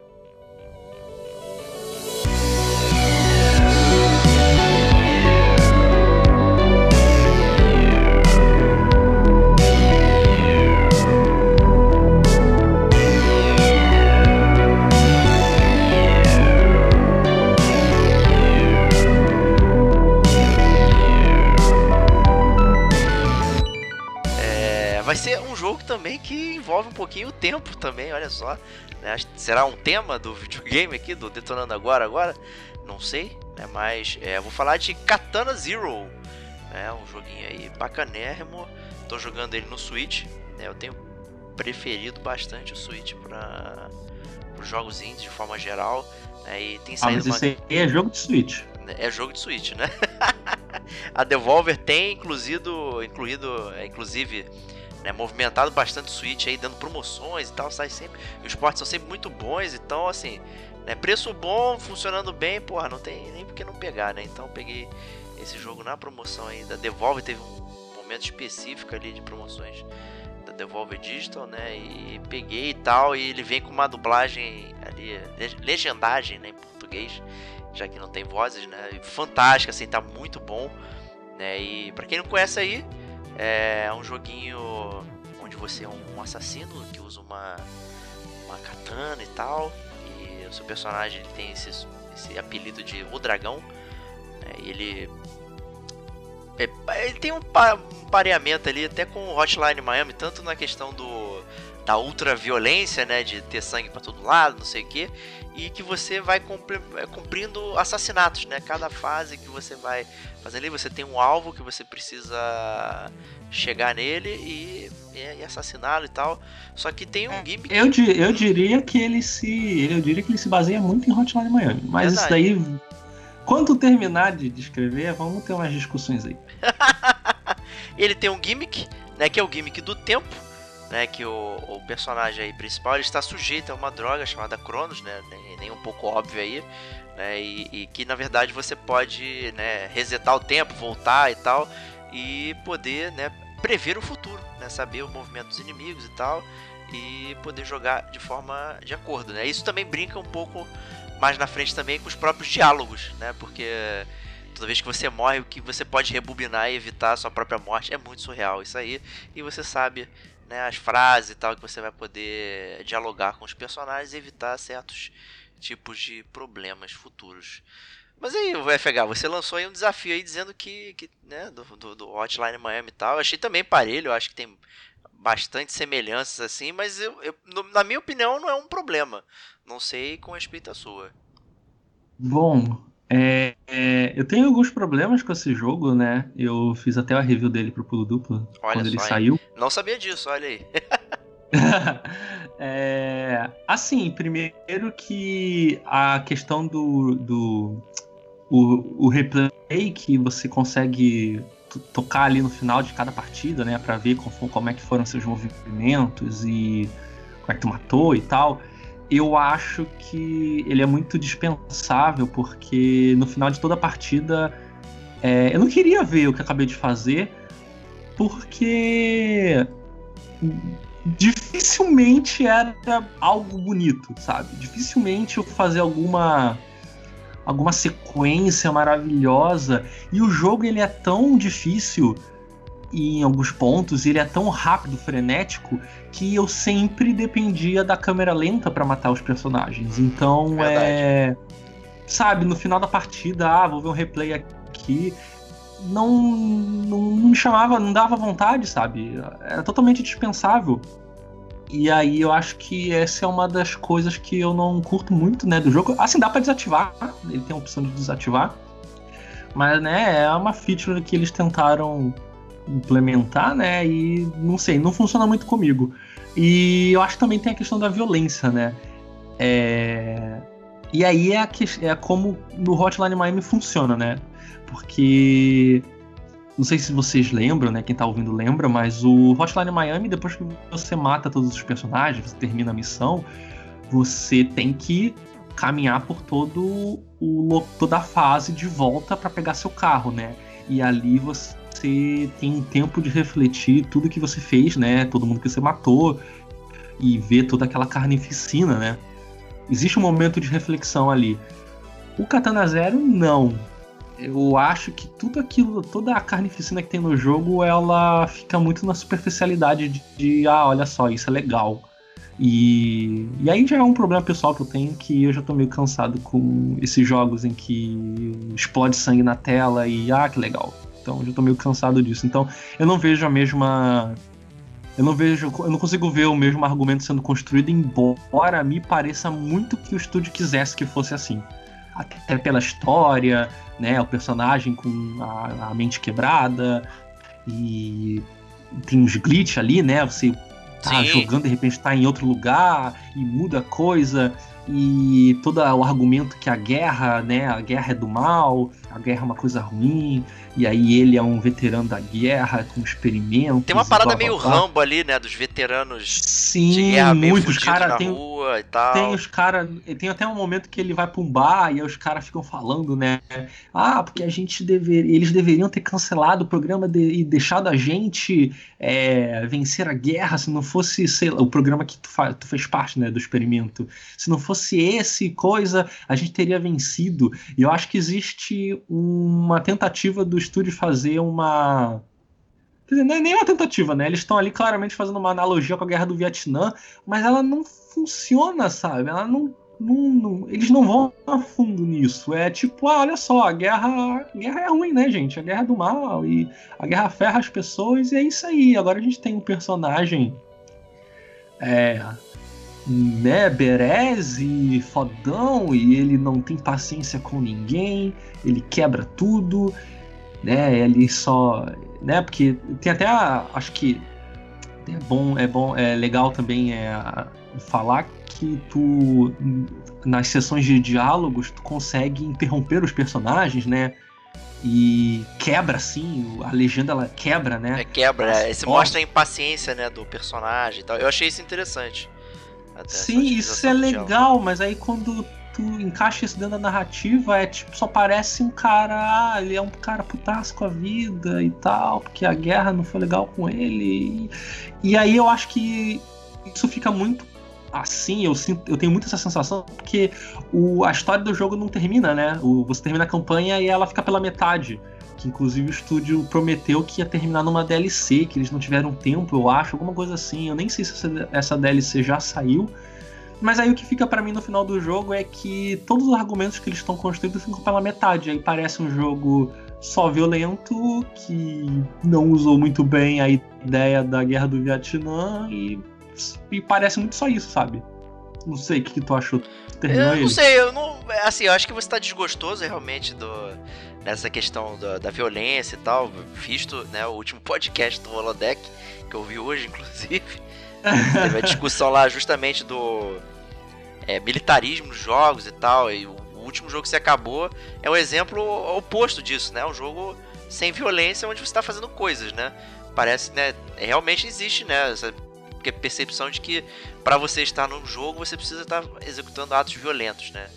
Vai ser um jogo também que envolve um pouquinho o tempo também, olha só. né? Será um tema do videogame aqui, do Detonando Agora Agora? Não sei, né? Mas é, vou falar de Katana Zero. É um joguinho aí bacanérrimo. Tô jogando ele no Switch. né? Eu tenho preferido bastante o Switch para os jogos indies de forma geral. né? E tem Ah, saído mas uma- isso aí é jogo de Switch. é jogo de Switch, né? (laughs) a Devolver tem incluído, incluído, é, inclusive, né, movimentado bastante o Switch aí, dando promoções e tal, sai sempre. E os portes são sempre muito bons, então assim, né, preço bom, funcionando bem, porra, não tem nem porque não pegar, né? Então peguei esse jogo na promoção aí da Devolver, teve um momento específico ali de promoções da Devolver Digital, né? E peguei e tal, e ele vem com uma dublagem ali, le- legendagem, né, em português já que não tem vozes, né? Fantástica, assim, tá muito bom, né? E pra quem não conhece aí, é um joguinho onde você é um assassino que usa uma, uma katana e tal, e o seu personagem ele tem esse, esse apelido de O Dragão, né? E ele é, ele tem um, pa- um pareamento ali até com o Hotline Miami, tanto na questão do da ultra violência, né, de ter sangue pra todo lado, não sei o que, e que você vai é, cumprindo assassinatos, né? Cada fase que você vai fazendo ali, você tem um alvo que você precisa chegar nele e, e- e assassiná-lo e tal. Só que tem um gimmick. Eu, di- eu diria que ele se. Eu diria que ele se baseia muito em Hotline Miami. Mas isso Verdade. daí. Quando terminar de descrever, vamos ter umas discussões aí. (laughs) Ele tem um gimmick, né? Que é o gimmick do tempo. Né, que o, o personagem aí principal ele está sujeito a uma droga chamada Cronos, né, nem, nem um pouco óbvio aí, né, e, e que na verdade você pode né, resetar o tempo, voltar e tal, e poder né, prever o futuro, né, saber o movimento dos inimigos e tal, e poder jogar de forma de acordo. Né. Isso também brinca um pouco mais na frente também com os próprios diálogos, né, porque Toda vez que você morre, o que você pode rebobinar e evitar a sua própria morte é muito surreal isso aí. E você sabe né, as frases e tal que você vai poder dialogar com os personagens e evitar certos tipos de problemas futuros. Mas aí, o FH, você lançou aí um desafio aí dizendo que, que né, do, do, do Hotline Miami e tal. Eu achei também parelho, eu acho que tem bastante semelhanças assim, mas eu, eu, na minha opinião não é um problema. Não sei com respeito à sua. Bom, é, é, eu tenho alguns problemas com esse jogo, né? Eu fiz até a review dele pro Pulo Duplo olha quando ele aí. saiu. Não sabia disso, olha aí. (laughs) é, assim, primeiro que a questão do, do o, o replay que você consegue tocar ali no final de cada partida, né, para ver como, como é que foram seus movimentos e como é que tu matou e tal eu acho que ele é muito dispensável, porque no final de toda a partida é, eu não queria ver o que acabei de fazer, porque dificilmente era algo bonito, sabe? Dificilmente eu fazer alguma alguma sequência maravilhosa e o jogo ele é tão difícil em alguns pontos, ele é tão rápido, frenético, que eu sempre dependia da câmera lenta para matar os personagens. Então Verdade. é. Sabe, no final da partida, ah, vou ver um replay aqui. Não, não, não me chamava, não dava vontade, sabe? Era totalmente dispensável. E aí eu acho que essa é uma das coisas que eu não curto muito, né, do jogo. Assim, dá para desativar, ele tem a opção de desativar. Mas, né, é uma feature que eles tentaram implementar, né? E não sei, não funciona muito comigo. E eu acho que também tem a questão da violência, né? É... E aí é, que... é como no Hotline Miami funciona, né? Porque não sei se vocês lembram, né? Quem tá ouvindo lembra, mas o Hotline Miami, depois que você mata todos os personagens, você termina a missão, você tem que caminhar por todo o toda a fase de volta para pegar seu carro, né? E ali você tem um tempo de refletir tudo que você fez, né? Todo mundo que você matou e ver toda aquela carnificina, né? Existe um momento de reflexão ali. O Katana Zero, não. Eu acho que tudo aquilo, toda a carnificina que tem no jogo, ela fica muito na superficialidade de, de ah, olha só, isso é legal. E, e aí já é um problema pessoal que eu tenho que eu já tô meio cansado com esses jogos em que explode sangue na tela e ah, que legal. Então já tô meio cansado disso. Então eu não vejo a mesma. Eu não vejo. Eu não consigo ver o mesmo argumento sendo construído, embora me pareça muito que o estúdio quisesse que fosse assim. Até pela história, né? O personagem com a, a mente quebrada. E tem uns glitch ali, né? Você tá Sim. jogando, de repente tá em outro lugar e muda a coisa e todo o argumento que a guerra, né, a guerra é do mal, a guerra é uma coisa ruim, e aí ele é um veterano da guerra com experimentos. Tem uma parada blá, meio blá, Rambo ali, né, dos veteranos Sim, de guerra muitos cara tem, rua e tal. Tem os caras, tem até um momento que ele vai pra um bar e aí os caras ficam falando, né, ah, porque a gente deveria, eles deveriam ter cancelado o programa de, e deixado a gente é, vencer a guerra se não fosse, sei lá, o programa que tu, fa, tu fez parte, né, do experimento. Se não fosse esse coisa, a gente teria vencido. E eu acho que existe uma tentativa do estúdio fazer uma. Quer dizer, não é nem uma tentativa, né? Eles estão ali claramente fazendo uma analogia com a guerra do Vietnã, mas ela não funciona, sabe? Ela não. não, não eles não vão a fundo nisso. É tipo, ah, olha só, a guerra, a guerra é ruim, né, gente? A guerra é do mal e a guerra ferra as pessoas e é isso aí. Agora a gente tem um personagem. É, né, berez e fodão, e ele não tem paciência com ninguém, ele quebra tudo, né, ele só, né, porque tem até, a, acho que é bom, é bom, é legal também é, falar que tu, nas sessões de diálogos, tu consegue interromper os personagens, né, e quebra assim, a legenda ela quebra, né? É, quebra, é, você mostra a impaciência, né, do personagem e tal. Eu achei isso interessante. Sim, isso é legal, mas aí quando tu encaixa isso dentro da narrativa, é tipo, só parece um cara, ah, ele é um cara putasco com a vida e tal, porque a guerra não foi legal com ele. E, e aí eu acho que isso fica muito assim, eu, sinto, eu tenho muito essa sensação, porque o, a história do jogo não termina, né? O, você termina a campanha e ela fica pela metade. Que inclusive o estúdio prometeu que ia terminar numa DLC, que eles não tiveram tempo, eu acho, alguma coisa assim. Eu nem sei se essa, DLC já saiu. Mas aí o que fica para mim no final do jogo é que todos os argumentos que eles estão construindo ficam pela metade. Aí parece um jogo só violento, que não usou muito bem a ideia da guerra do Vietnã e, e parece muito só isso, sabe? Não sei o que, que tu achou. Terminou eu não ele? sei, eu não. Assim, eu acho que você tá desgostoso realmente do, nessa questão da, da violência e tal. Visto né, o último (laughs) podcast do Holodeck, que eu vi hoje, inclusive. Teve a discussão lá justamente do é, militarismo nos jogos e tal. E o último jogo que você acabou é um exemplo oposto disso, né? Um jogo sem violência onde você está fazendo coisas, né? Parece, né? Realmente existe, né? Essa percepção de que para você estar num jogo você precisa estar executando atos violentos, né?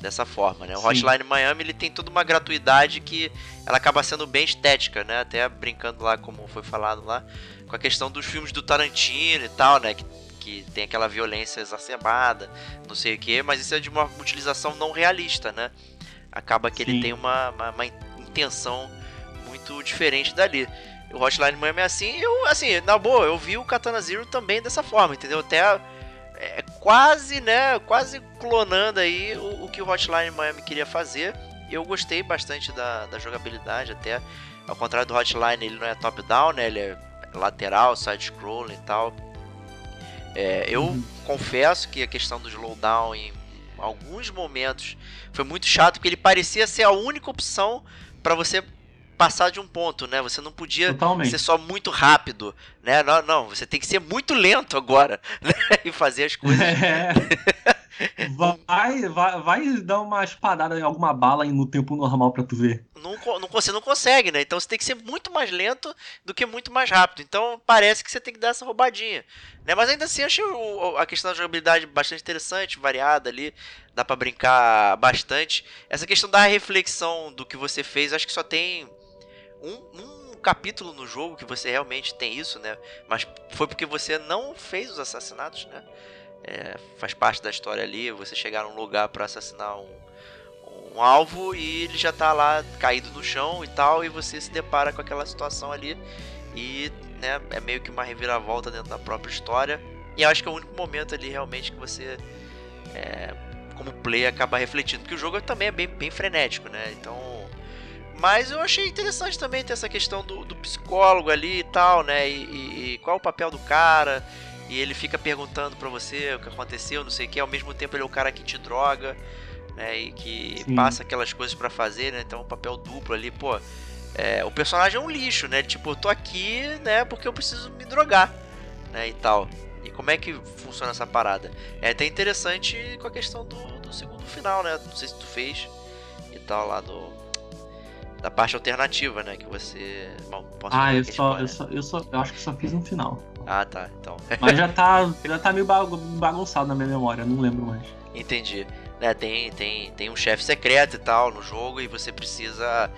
Dessa forma, né? O Sim. Hotline Miami ele tem toda uma gratuidade que ela acaba sendo bem estética, né? Até brincando lá, como foi falado lá, com a questão dos filmes do Tarantino e tal, né? Que que tem aquela violência exacerbada, não sei o que, mas isso é de uma utilização não realista, né? Acaba que Sim. ele tem uma, uma, uma, intenção muito diferente dali. O Hotline Miami é assim, eu, assim, na boa, eu vi o Katana Zero também dessa forma, entendeu? Até é, quase, né, quase clonando aí o, o, que o Hotline Miami queria fazer. Eu gostei bastante da, da jogabilidade, até ao contrário do Hotline, ele não é top-down, né? Ele é lateral, side-scrolling e tal. É, eu uhum. confesso que a questão do slowdown em alguns momentos foi muito chato, porque ele parecia ser a única opção para você passar de um ponto, né? Você não podia Totalmente. ser só muito rápido, né? Não, não, você tem que ser muito lento agora, (laughs) né? E fazer as coisas. É. (laughs) Vai, vai, vai dar uma espadada em alguma bala no tempo normal para tu ver. Não, não, você não consegue, né? Então você tem que ser muito mais lento do que muito mais rápido. Então parece que você tem que dar essa roubadinha. Né? Mas ainda assim, achei a questão da jogabilidade bastante interessante, variada ali. Dá para brincar bastante. Essa questão da reflexão do que você fez, acho que só tem um, um capítulo no jogo que você realmente tem isso, né? Mas foi porque você não fez os assassinatos, né? É, faz parte da história ali, você chegar num lugar para assassinar um, um alvo e ele já tá lá caído no chão e tal, e você se depara com aquela situação ali e né, é meio que uma reviravolta dentro da própria história. E acho que é o único momento ali realmente que você, é, como player, acaba refletindo, porque o jogo também é bem, bem frenético, né? Então mas eu achei interessante também ter essa questão do, do psicólogo ali e tal, né? E, e, e, qual o papel do cara. E ele fica perguntando pra você o que aconteceu, não sei o que. Ao mesmo tempo ele é o cara que te droga, né? E que Sim. passa aquelas coisas para fazer, né? Então o papel duplo ali, pô. É, o personagem é um lixo, né? Tipo, eu tô aqui, né? Porque eu preciso me drogar, né? E tal. E como é que funciona essa parada? É até interessante com a questão do, do segundo final, né? Não sei se tu fez e tal lá do da parte alternativa, né? Que você. Bom, posso ah, eu só, eu só, eu só. Eu acho que só fiz no final. Ah, tá. Então. (laughs) Mas já tá, já tá meio bagunçado na minha memória, não lembro mais. Entendi. Né, tem, tem, tem um chefe secreto e tal no jogo e você precisa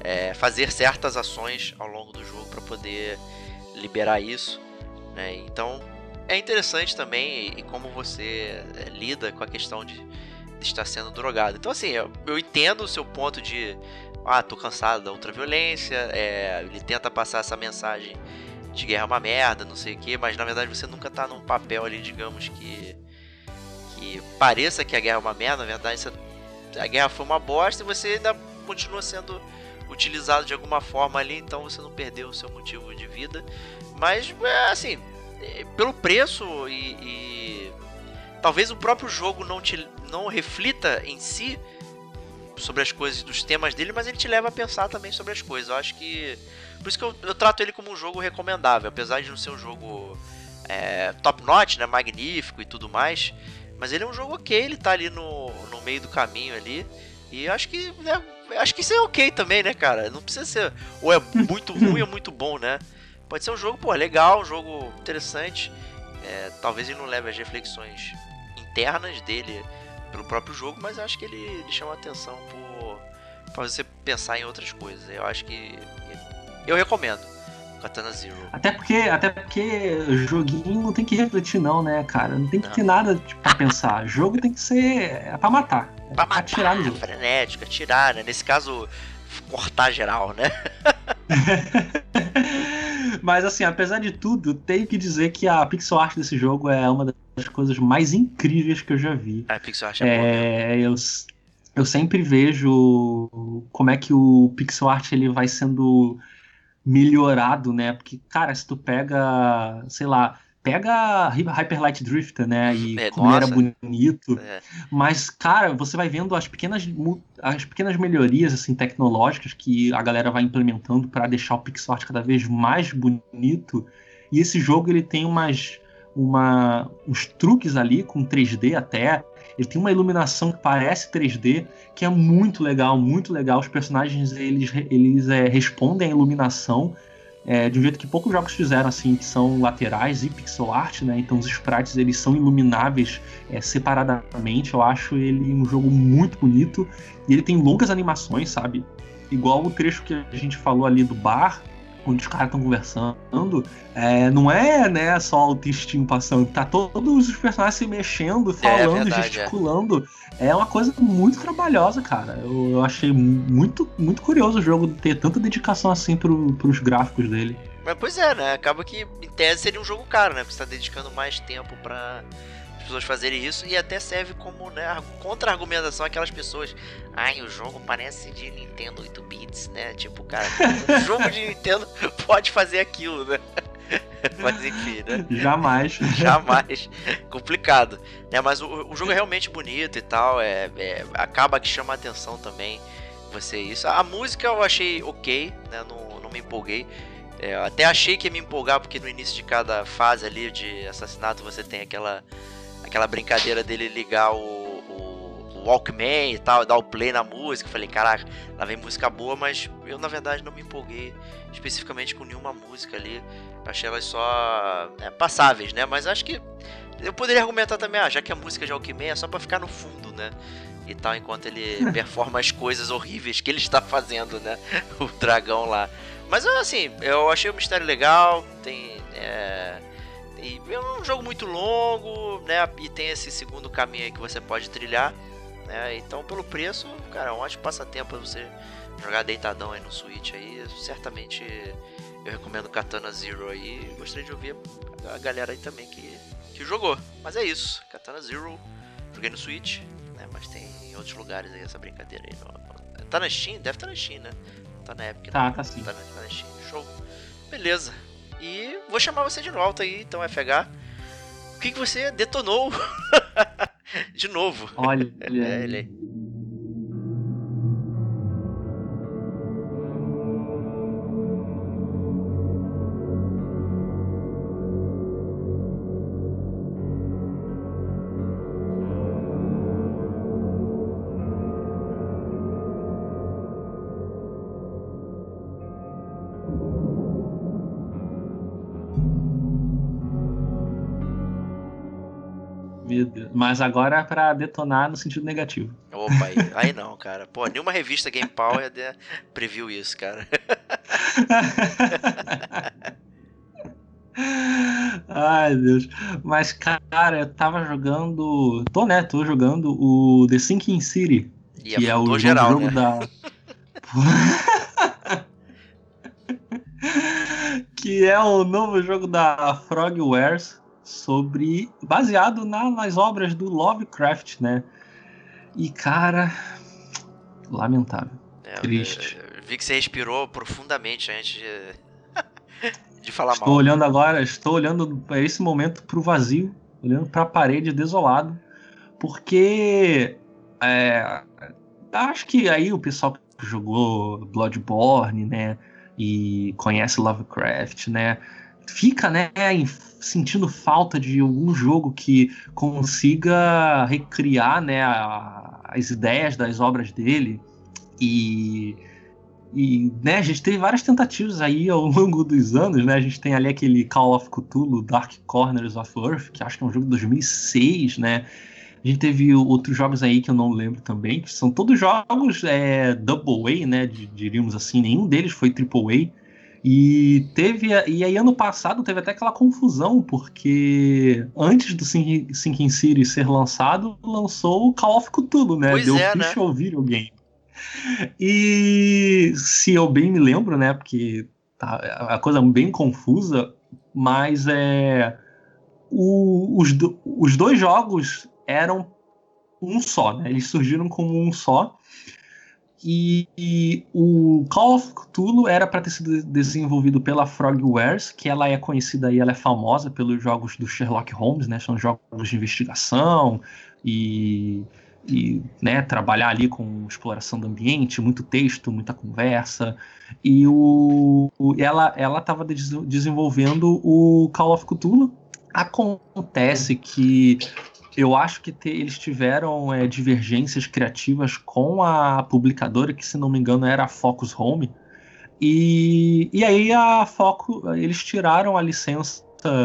é, fazer certas ações ao longo do jogo para poder liberar isso. Né? Então é interessante também e, e como você é, lida com a questão de, de, estar sendo drogado. Então assim, eu, eu entendo o seu ponto de ah, tô cansado da ultraviolência, é, ele tenta passar essa mensagem de guerra é uma merda, não sei o que, mas na verdade você nunca tá num papel ali, digamos, que que pareça que a guerra é uma merda, na verdade a guerra foi uma bosta e você ainda continua sendo utilizado de alguma forma ali, então você não perdeu o seu motivo de vida. Mas, é, assim, é, pelo preço e, e, talvez o próprio jogo não te não reflita em si sobre as coisas dos temas dele, mas ele te leva a pensar também sobre as coisas. Eu acho que. Por isso que eu, eu trato ele como um jogo recomendável, apesar de não ser um jogo é, top notch, né? Magnífico e tudo mais. Mas ele é um jogo ok, ele tá ali no, no meio do caminho ali. E acho que. Né, acho que isso é ok também, né, cara? Não precisa ser. Ou é (laughs) muito ruim ou muito bom, né? Pode ser um jogo, pô, legal, um jogo interessante. É, talvez ele não leve as reflexões internas dele pelo próprio jogo, mas acho que ele, ele chama atenção por, por você pensar em outras coisas. Eu acho que eu recomendo. Katana Zero. Até porque, até porque joguinho não tem que refletir, não, né, cara? Não tem que Não. ter nada tipo, pra pensar. (laughs) Jogo tem que ser. É pra matar. É Pra pra matar, atirar no jogo. frenético, atirar, né? Nesse caso, cortar geral, né? (laughs) Mas assim, apesar de tudo, tenho que dizer que a pixel art desse jogo é uma das coisas mais incríveis que eu já vi. A Pixel Art é. É, eu, eu sempre vejo como é que o pixel art ele vai sendo melhorado, né? Porque, cara, se tu pega, sei lá, pega Hy- Hyper Light Drifter, né? E É, como era nossa. bonito. É. Mas, cara, você vai vendo as pequenas, as pequenas melhorias assim, tecnológicas que a galera vai implementando para deixar o pixel art cada vez mais bonito. E esse jogo ele tem umas, uma, uns truques ali com 3D até. Ele tem uma iluminação que parece 3D, que é muito legal, muito legal. Os personagens eles, eles é, respondem à iluminação é, de um jeito que poucos jogos fizeram, assim, que são laterais e pixel art, né? Então os sprites eles são ilumináveis é, separadamente. Eu acho ele um jogo muito bonito e ele tem longas animações, sabe? Igual o trecho que a gente falou ali do bar, onde os caras estão conversando. É, não é, né, só o textinho passando, tá todos os personagens se mexendo, falando, verdade, é. gesticulando. É. uma coisa muito trabalhosa, cara. Eu, eu achei muito, muito curioso o jogo ter tanta dedicação assim pro, pros gráficos dele. Mas pois é, né? Acaba que em tese seria um jogo caro, né? Porque você tá dedicando mais tempo pra pessoas fazerem isso e até serve como, né, argu- contra-argumentação àquelas pessoas. Ai, o jogo parece de Nintendo 8 bits, né? Tipo, cara, (laughs) o jogo de Nintendo pode fazer aquilo, né? (laughs) Mas enfim, né? Jamais. (laughs) Jamais. Complicado. Né? Mas o, o jogo é realmente bonito e tal. É, é- acaba que chama a atenção também você isso. A música eu achei ok, né? Não, não me empolguei. É, até achei que ia me empolgar, porque no início de cada fase ali de assassinato você tem aquela, aquela brincadeira dele ligar o, o, o Walkman e tal, dar o play na música. Eu Falei, caraca, lá vem música boa, mas eu na verdade não me empolguei especificamente com nenhuma música ali. Achei elas só é, passáveis, né? Mas acho que eu poderia argumentar também, ah, já que a música de Alckmin é só pra ficar no fundo, né? E tal, enquanto ele (laughs) performa as coisas horríveis que ele está fazendo, né? (laughs) O dragão lá. Mas assim, eu achei o mistério legal, tem. É, e é um jogo muito longo, né? E tem esse segundo caminho aí que você pode trilhar. Né? Então, pelo preço, cara, é um ótimo passatempo pra você jogar deitadão aí no Switch aí. Certamente eu recomendo Katana Zero aí. Gostaria de ouvir a galera aí também que, que jogou. Mas é isso, Katana Zero. Joguei no Switch, né? Mas tem em outros lugares aí essa brincadeira aí. No- Tá na Steam? Deve estar na Steam, né? Tá na Epic. Tá, não. tá sim. Tá na, tá na Steam. Show. Beleza. E vou chamar você de volta aí, então, FH. O que, que você detonou (laughs) de novo? Olha, (laughs) É, ele Mas agora é pra detonar no sentido negativo. Opa, aí, aí não, cara. Pô, nenhuma revista Game Power previu isso, cara. (laughs) Ai, Deus. Mas, cara, eu tava jogando. Tô, né? Tô jogando o The Sinking City. E que é o geral, jogo né? da. (laughs) (laughs) que é o novo jogo da Frogwares sobre. baseado na- nas obras do Lovecraft, né? E, cara. Lamentável. É, eu- Triste. eu vi que você respirou profundamente antes de, (laughs) de falar Estou mal. olhando agora, estou olhando para esse momento pro vazio, olhando para a parede desolado, porque é, acho que aí o pessoal que jogou Bloodborne, né, e conhece Lovecraft, né, fica, né, sentindo falta de algum jogo que consiga recriar, né, a- as ideias das obras dele e e, né, a gente teve várias tentativas aí ao (laughs) longo dos anos, né? A gente tem ali aquele Call of Cthulhu, Dark Corners of Earth, que acho que é um jogo de 2006, né? A gente teve outros jogos aí que eu não lembro também, que são todos jogos é, Double A, né? di- Diríamos assim, nenhum deles foi Triple A. E teve. E aí, ano passado, teve até aquela confusão, porque antes do Sinking City ser lançado, lançou o Call of Cthulhu, né? Pois Deu é, né? Official Video Game. E se eu bem me lembro, né? Porque tá a coisa bem confusa, mas é. O, os, do, os dois jogos eram um só, né? Eles surgiram como um só. E, e, o Call of Cthulhu era para ter sido desenvolvido pela Frogwares, que ela é conhecida e ela é famosa pelos jogos do Sherlock Holmes, né? São jogos de investigação e, e né, trabalhar ali com exploração do ambiente, muito texto, muita conversa. E o, ela ela estava desenvolvendo o Call of Cthulhu. Acontece que eu acho que te, eles tiveram é, divergências criativas com a publicadora, que se não me engano era a Focus Home. E, e aí a Focus, eles tiraram a licença,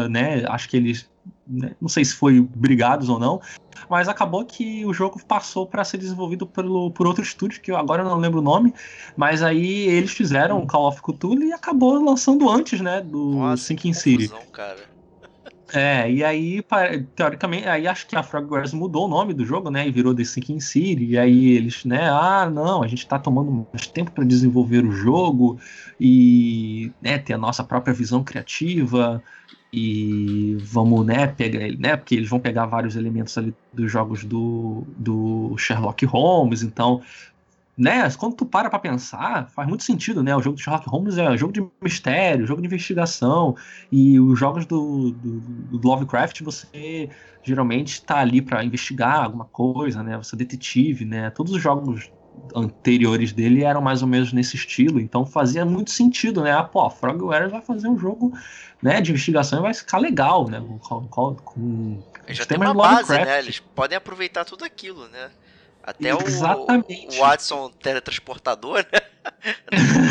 né? Acho que eles. Né, não sei se foi brigados ou não, mas acabou que o jogo passou para ser desenvolvido pelo, por outro estúdio, que eu agora não lembro o nome, mas aí eles fizeram Call of Cthulhu e acabou lançando antes, né, do Nossa, Sinking que City. confusão, cara. É, e aí, teoricamente, aí acho que a Frogwares mudou o nome do jogo, né? E virou The Sinking City. E aí eles, né? Ah, não, a gente tá tomando mais tempo para desenvolver o jogo e né, ter a nossa própria visão criativa. E vamos, né, pegar ele, né? Porque eles vão pegar vários elementos ali dos jogos do, do Sherlock Holmes, então né, quando tu para pra pensar, faz muito sentido, né? O jogo do Sherlock Holmes é um jogo de mistério, jogo de investigação, e os jogos do, do, do Lovecraft você geralmente tá ali para investigar alguma coisa, né? Você é detetive, né? Todos os jogos anteriores dele eram mais ou menos nesse estilo, então fazia muito sentido, né? Ah, pô, Frogware vai fazer um jogo né, de investigação e vai ficar legal, né? Com, com, com já tem uma base, né? Eles podem aproveitar tudo aquilo, né? Até o, Exatamente. o Watson teletransportador, né?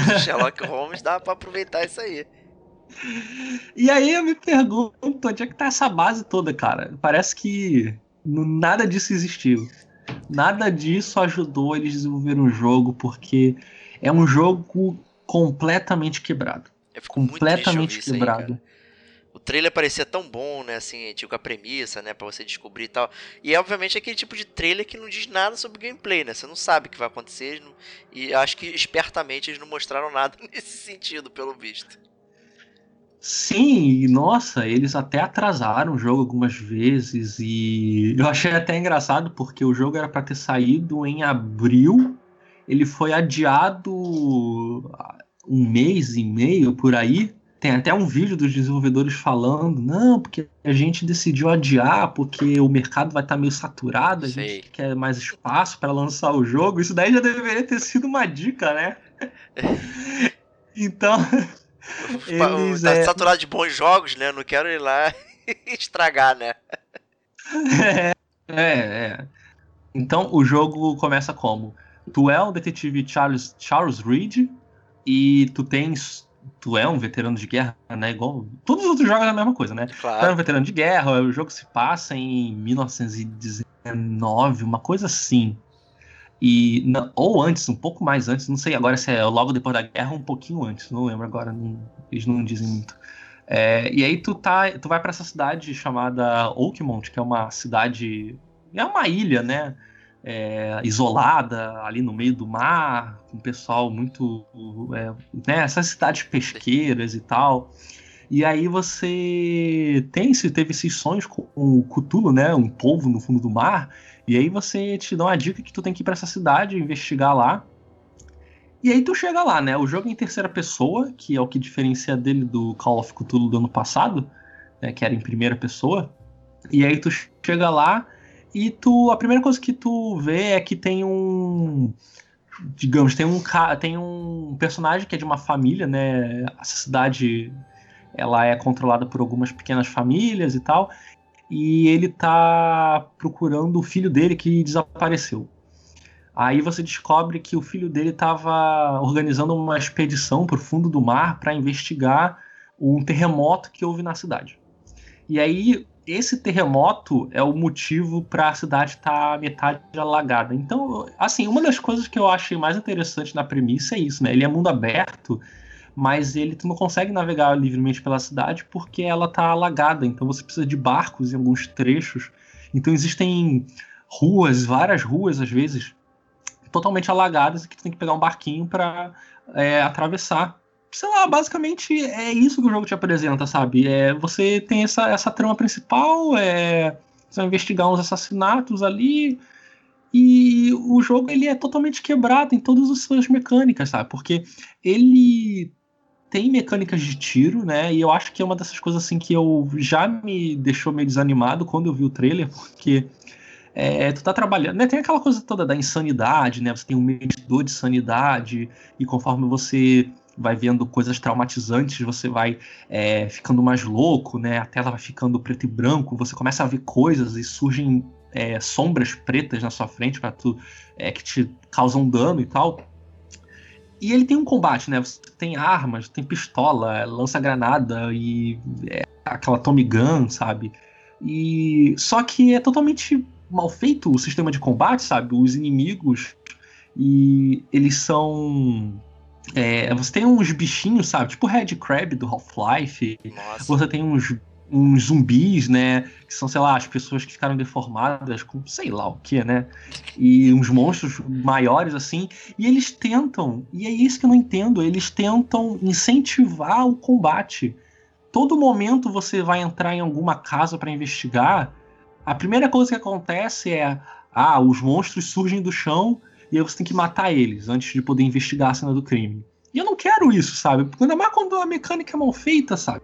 Do (laughs) Sherlock Holmes dá pra aproveitar isso aí. E aí eu me pergunto, onde é que tá essa base toda, cara? Parece que nada disso existiu. Nada disso ajudou eles a desenvolver um jogo, porque é um jogo completamente quebrado. Completamente aí, quebrado. O trailer parecia tão bom, né? Assim, tipo, a premissa, né? Pra você descobrir e tal. E é obviamente aquele tipo de trailer que não diz nada sobre gameplay, né? Você não sabe o que vai acontecer. não- E acho que espertamente eles não mostraram nada (laughs) nesse sentido, pelo visto. Sim, e nossa, eles até atrasaram o jogo algumas vezes e eu achei até engraçado porque o jogo era para ter saído em abril, ele foi adiado um mês e meio por aí. Tem até um vídeo dos desenvolvedores falando, não, porque a gente decidiu adiar porque o mercado vai estar meio saturado, a Sei. gente quer mais espaço para lançar o jogo. Isso daí já deveria ter sido uma dica, né? (laughs) Então, Eles, tá é- saturado de bons jogos, né? Não quero ir lá (laughs) estragar, né? É, é. Então o jogo começa como? Tu é um detetive Charles, Charles Reed e tu tens. Tu é um veterano de guerra, né? Igual. Todos os outros jogos é a mesma coisa, né? Tu é um Claro. veterano de guerra, o jogo se passa em 1919, uma coisa assim. E, ou antes, um pouco mais antes, não sei agora se é logo depois da guerra ou um pouquinho antes, não lembro agora, não- eles não dizem muito. É, e aí tu, tá, tu vai para essa cidade chamada Oakmont, que é uma cidade. É uma ilha, né? É, isolada, ali no meio do mar, com pessoal muito. É, né, essas cidades pesqueiras e tal. E aí você tem, esse- teve esses sonhos com o Cthulhu, né? Um polvo no fundo do mar. E aí você te dá uma dica que tu tem que ir pra essa cidade, investigar lá. E aí tu chega lá, né? O jogo é em terceira pessoa, que é o que diferencia dele do Call of Cthulhu do ano passado, né? Que era em primeira pessoa. E aí tu chega lá e tu. A primeira coisa que tu vê é que tem um. Digamos, tem um, tem um personagem que é de uma família, né? Essa cidade ela é controlada por algumas pequenas famílias e tal. E ele tá procurando o filho dele que desapareceu. Aí você descobre que o filho dele estava organizando uma expedição para o fundo do mar para investigar um terremoto que houve na cidade. E aí esse terremoto é o motivo para a cidade estar metade alagada. Então, assim, uma das coisas que eu achei mais interessante na premissa é isso, né? Ele é mundo aberto, mas ele tu não consegue navegar livremente pela cidade porque ela tá alagada, então você precisa de barcos em alguns trechos. Então existem ruas, várias ruas às vezes, totalmente alagadas e que tu tem que pegar um barquinho para é, atravessar. Sei lá, basicamente é isso que o jogo te apresenta, sabe? É, você tem essa, essa trama principal, é, você vai investigar uns assassinatos ali, e o jogo ele é totalmente quebrado em todas as suas mecânicas, sabe? Porque ele tem mecânicas de tiro, né? E eu acho que é uma dessas coisas assim que eu já me deixou meio desanimado quando eu vi o trailer, porque é, tu tá trabalhando, né? Tem aquela coisa toda da insanidade, né? Você tem um medidor de sanidade, e conforme você vai vendo coisas traumatizantes, você vai é, ficando mais louco, né? A tela vai ficando preto e branco, você começa a ver coisas e surgem é, sombras pretas na sua frente para tu é, que te causam dano e tal. E ele tem um combate, né? Você tem armas, tem pistola, lança-granada e é, aquela Tommy Gun, sabe? E só que é totalmente mal feito o sistema de combate, sabe? Os inimigos e eles são é, você tem uns bichinhos, sabe? Tipo o Red Crab do Half-Life. Você tem uns uns zumbis, né? Que são, sei lá, as pessoas que ficaram deformadas com sei lá o que, né? E uns monstros maiores, assim. E eles tentam, e é isso que eu não entendo, eles tentam incentivar o combate. Todo momento você vai entrar em alguma casa para investigar, a primeira coisa que acontece é: ah, os monstros surgem do chão e aí você tem que matar eles antes de poder investigar a cena do crime. E eu não quero isso, sabe? Ainda mais quando a mecânica é mal feita, sabe?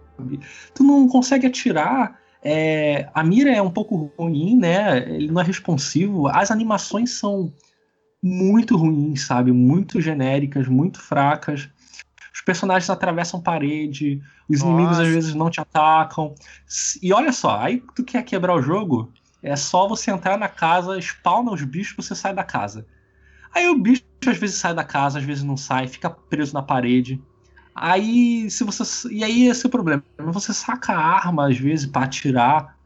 Tu não consegue atirar. É, a mira é um pouco ruim, né? Ele não é responsivo. As animações são muito ruins, sabe? Muito genéricas, muito fracas. Os personagens atravessam parede, os Nossa. inimigos às vezes não te atacam. E olha só, aí tu quer quebrar o jogo, é só você entrar na casa, spawna os bichos, você sai da casa. Aí o bicho às vezes sai da casa, às vezes não sai, fica preso na parede. Aí, se você. E aí esse é o problema. Você saca a arma, às vezes, para atirar.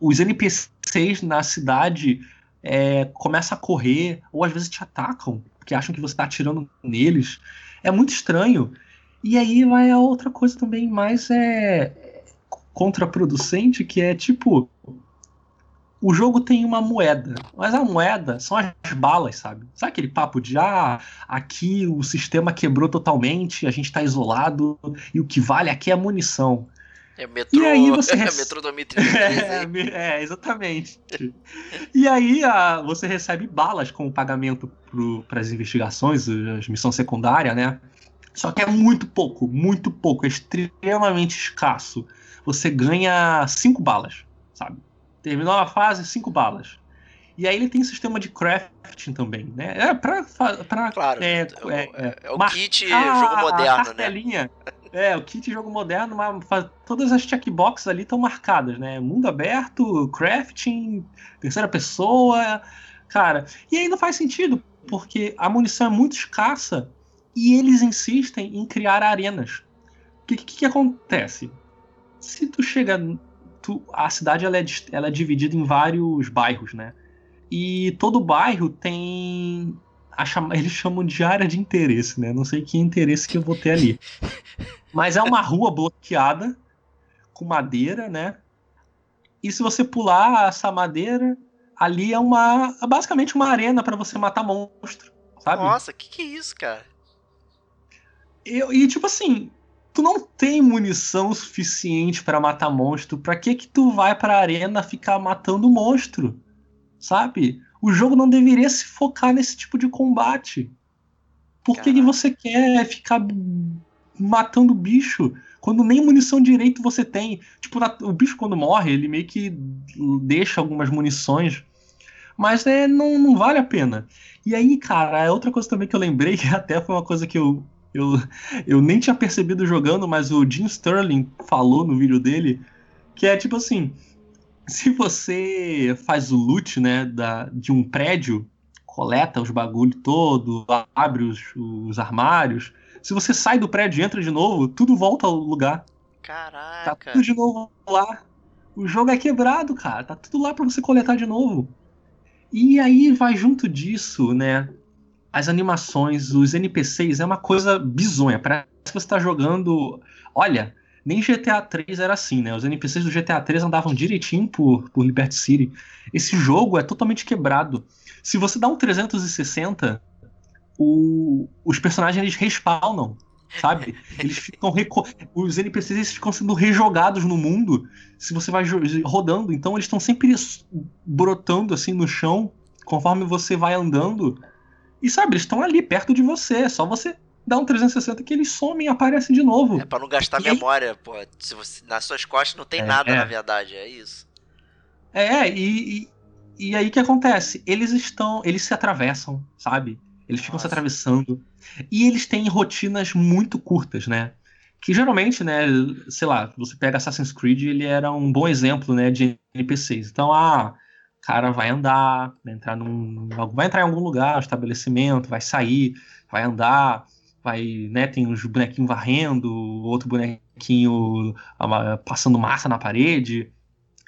Os NPCs na cidade é, começam a correr, ou às vezes te atacam, porque acham que você tá atirando neles. É muito estranho. E aí vai a outra coisa também mais é contraproducente, que é tipo o jogo tem uma moeda, mas a moeda são as balas, sabe? Sabe aquele papo de ah, aqui o sistema quebrou totalmente, a gente tá isolado e o que vale aqui é a munição. É metrô, e aí você (laughs) é metrô 2033. (laughs) é, é, exatamente. e aí a, você recebe balas como pagamento para as investigações, as missões secundárias, né? Só que é muito pouco, muito pouco, é extremamente escasso. Você ganha cinco balas, sabe? Terminou a fase, cinco balas. E aí ele tem sistema de crafting também, né? É pra. pra claro, é, é, é, é o kit jogo moderno, né? É, o kit jogo moderno, mas todas as checkboxes ali estão marcadas, né? Mundo aberto, crafting, terceira pessoa. Cara, e aí não faz sentido, porque a munição é muito escassa e eles insistem em criar arenas. O que, que, que acontece? Se tu chega tu, a cidade ela é, ela é dividida em vários bairros, né? E todo bairro tem. A chama, (laughs) eles chamam de área de interesse, né? Não sei que interesse que eu vou ter ali. (laughs) Mas é uma rua bloqueada com madeira, né? E se você pular essa madeira, ali é uma. É basicamente uma arena para você matar monstro, sabe? Nossa, que que é isso, cara? Eu, e tipo assim, tu não tem munição suficiente para matar monstro. Pra que que tu vai pra arena ficar matando monstro? Sabe? O jogo não deveria se focar nesse tipo de combate. Por que, que você quer ficar matando bicho quando nem munição direito você tem? Tipo, o bicho quando morre, ele meio que deixa algumas munições. Mas é, não, não vale a pena. E aí, cara, é outra coisa também que eu lembrei, (laughs) que até foi uma coisa que eu eu, eu nem tinha percebido jogando, mas o Jim Sterling falou no vídeo dele que é tipo assim: se você faz o loot né, da, de um prédio, coleta os bagulho todo, abre os, os armários, se você sai do prédio e entra de novo, tudo volta ao lugar. Caraca. Tá tudo de novo lá. O jogo é quebrado, cara. Tá tudo lá para você coletar de novo. E aí vai junto disso, né? As animações, os NPCs é uma coisa bizonha. Parece que você tá jogando. Olha, nem GTA 3 era assim, né? Os NPCs do GTA 3 andavam direitinho por, por Liberty City. Esse jogo é totalmente quebrado. Se você dá um 360, o, os personagens eles respawnam, sabe? Eles ficam os NPCs eles ficam sendo rejogados no mundo se você vai rodando. Então eles estão sempre brotando assim no chão conforme você vai andando. E sabe, eles estão ali perto de você. É só você dá um 360 que eles somem e aparecem de novo. É pra não gastar e memória, aí... pô. Se você, nas suas costas não tem é, nada, é. na verdade, é isso. É, e, e, e aí o que acontece? Eles estão. Eles se atravessam, sabe? Eles ficam Nossa. se atravessando. E eles têm rotinas muito curtas, né? Que geralmente, né, sei lá, você pega Assassin's Creed, ele era um bom exemplo, né, de NPCs. Então, ah, cara vai andar, vai entrar num, vai entrar em algum lugar, estabelecimento, vai sair, vai andar, vai, né, tem uns bonequinhos varrendo, outro bonequinho passando massa na parede.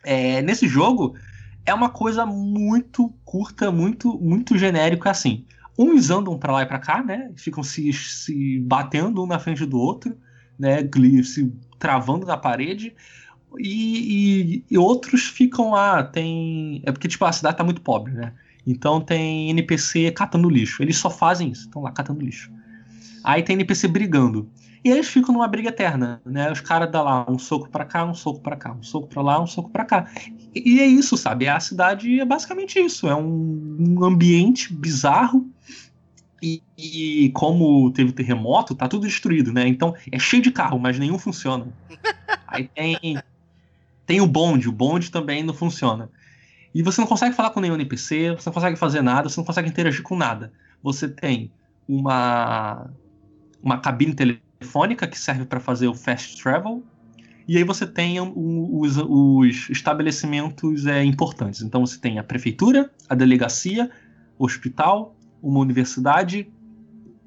É, nesse jogo é uma coisa muito curta, muito muito genérica assim. Uns andam para lá e para cá, né? Ficam se, se batendo um na frente do outro, né? Se travando na parede. E, e, e, outros ficam lá, tem. É porque, tipo, a cidade tá muito pobre, né? Então tem NPC catando lixo. Eles só fazem isso, estão lá catando lixo. Aí tem NPC brigando. E eles ficam numa briga eterna, né? Os caras dão lá um soco para cá, um soco para cá, um soco para lá, um soco para cá. E, e é isso, sabe? A cidade é basicamente isso. É um, um ambiente bizarro. E, e, como teve terremoto, tá tudo destruído, né? Então é cheio de carro, mas nenhum funciona. (laughs) Aí tem, tem o bonde, o bonde também não funciona. E você não consegue falar com nenhum NPC, você não consegue fazer nada, você não consegue interagir com nada. Você tem uma uma cabine telefônica que serve para fazer o fast travel. E aí você tem os, os estabelecimentos é, importantes. Então você tem a prefeitura, a delegacia, o hospital, uma universidade,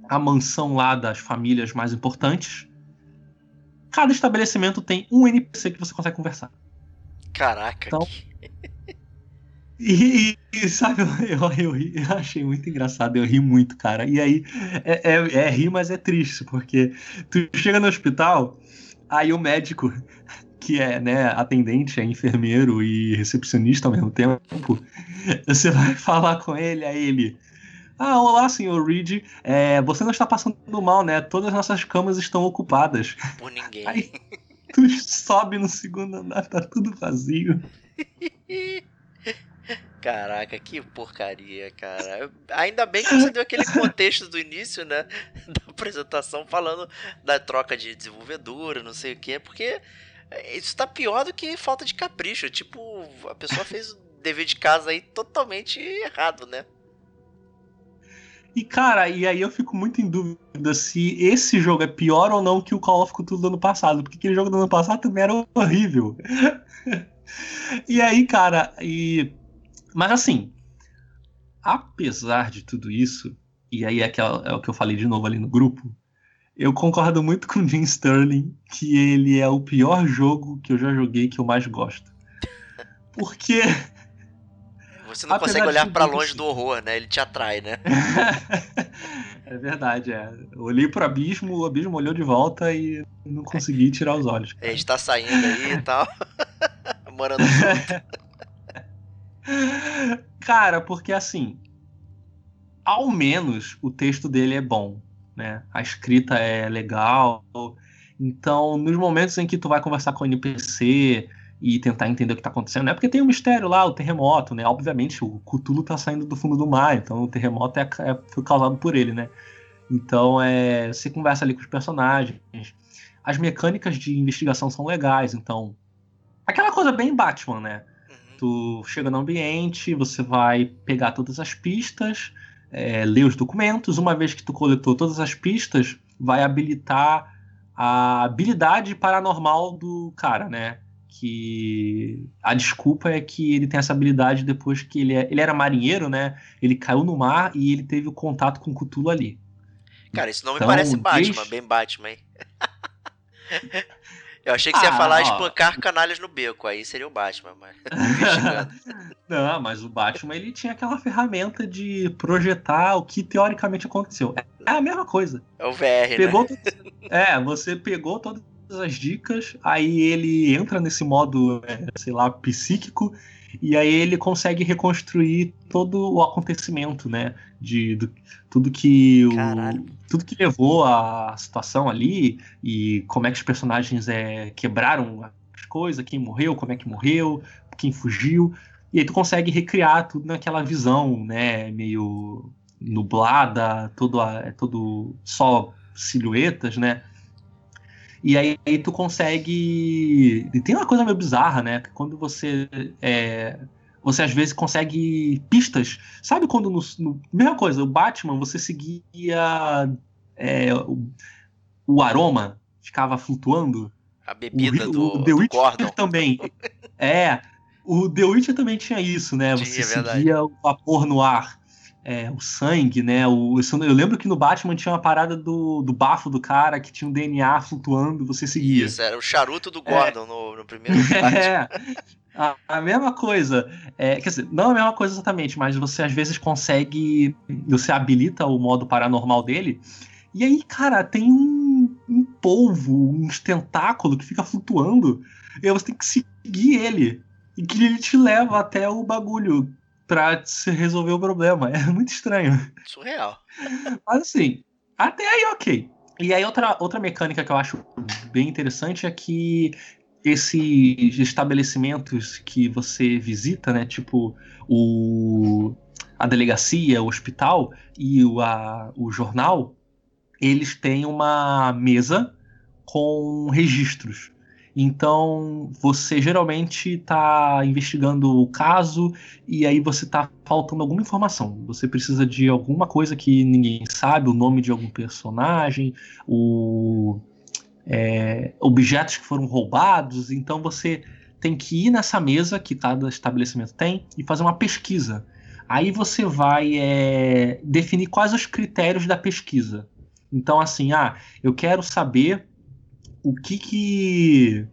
a mansão lá das famílias mais importantes. Cada estabelecimento tem um NPC que você consegue conversar. Caraca. Então, E, e, sabe, (laughs) eu, eu, eu, achei muito engraçado, eu ri muito, cara. E aí, é, é, é rir, mas é triste, porque tu chega no hospital, aí o médico, (laughs) que é né, atendente, é enfermeiro e recepcionista ao mesmo tempo, você vai (laughs) falar com ele, aí ele. Ah, olá, senhor Reed. É, você não está passando mal, né? Todas as nossas camas estão ocupadas. Por ninguém. Aí, tu (laughs) sobe no segundo andar, tá tudo vazio. (laughs) Caraca, que porcaria, cara. Ainda bem que você deu aquele contexto do início, né? (laughs) Da apresentação falando da troca de desenvolvedora, não sei o quê, porque isso tá pior do que falta de capricho. Tipo, a pessoa fez o dever de casa aí totalmente errado, né? E cara, e aí eu fico muito em dúvida se esse jogo é pior ou não que o Call of Cthulhu do ano passado, porque aquele jogo do ano passado também era horrível. (laughs) e aí, cara, e mas assim, apesar de tudo isso, e aí é, que é, é o que eu falei de novo ali no grupo, eu concordo muito com o Jim Sterling que ele é o pior jogo que eu já joguei que eu mais gosto. Porque. Você não consegue olhar para longe do horror, né? Ele te atrai, né? (laughs) é verdade, é. Eu olhei pro abismo, o abismo olhou de volta e não consegui tirar os olhos. Cara. (laughs) A gente tá saindo aí e tal. (laughs) Morando junto. Cara, porque assim, ao menos o texto dele é bom, né? A escrita é legal. Então, nos momentos em que tu vai conversar com o NPC e tentar entender o que tá acontecendo, né? Porque tem um mistério lá, o terremoto, né? Obviamente, o Cthulhu tá saindo do fundo do mar, então o terremoto é, é, foi causado por ele, né? Então, é, você conversa ali com os personagens. As mecânicas de investigação são legais, então. Aquela coisa bem Batman, né? Tu chega no ambiente, você vai pegar todas as pistas, é, ler os documentos. Uma vez que tu coletou todas as pistas, vai habilitar a habilidade paranormal do cara, né? Que a desculpa é que ele tem essa habilidade depois que ele, é, ele era marinheiro, né? Ele caiu no mar e ele teve o contato com o Cthulhu ali. Cara, isso não então, me parece Batman, desde... bem Batman, hein? (laughs) Eu achei que você ia Ah, falar ó. espancar canalhas no beco, aí seria o Batman, mas. (laughs) Não, mas o Batman ele tinha aquela ferramenta de projetar o que teoricamente aconteceu. É a mesma coisa. É o VR, Pegou né? todas- (laughs) é, você pegou todas as dicas, aí ele entra nesse modo, é, sei lá, psíquico, e aí ele consegue reconstruir todo o acontecimento, né? De do- tudo que o, Caralho. tudo que levou à situação ali e como é que os personagens é, quebraram as coisas, quem morreu, como é que morreu, quem fugiu. E aí tu consegue recriar tudo naquela visão, né? Meio nublada, todo, a- é todo só silhuetas, né? E aí, aí tu consegue. E tem uma coisa meio bizarra, né? Que quando você. É... Você às vezes consegue pistas. Sabe quando no, no- Mesma coisa, o Batman, você seguia é, o, o aroma, ficava flutuando. A bebida o, do, o The do Witcher Gordon. também. (laughs) É. O The Witcher também tinha isso, né? Você verdade. seguia o vapor no ar. É, o sangue, né? O, eu lembro que no Batman tinha uma parada do, do bafo do cara que tinha um DNA flutuando, você seguia. Isso, era o charuto do Gordon no, no primeiro. É. (laughs) A, a mesma coisa. É, quer dizer, não a mesma coisa exatamente, mas você às vezes consegue. Você habilita o modo paranormal dele. E aí, cara, tem um, um polvo, uns tentáculos que fica flutuando. E aí você tem que seguir ele. E que ele te leva até o bagulho pra se resolver o problema. (laughs) É muito estranho. Surreal. Mas assim, até aí ok. E aí outra, outra mecânica que eu acho bem interessante é que esses estabelecimentos que você visita, né, tipo o, a delegacia, o hospital e o, a- o jornal, eles têm uma mesa com registros. Então, você geralmente está investigando o caso e aí você tá faltando alguma informação. Você precisa de alguma coisa que ninguém sabe, o nome de algum personagem, o é, objetos que foram roubados. Então você tem que ir nessa mesa que cada estabelecimento tem e fazer uma pesquisa. Aí você vai é, definir quais os critérios da pesquisa. Então, assim, ah, eu quero saber o que que.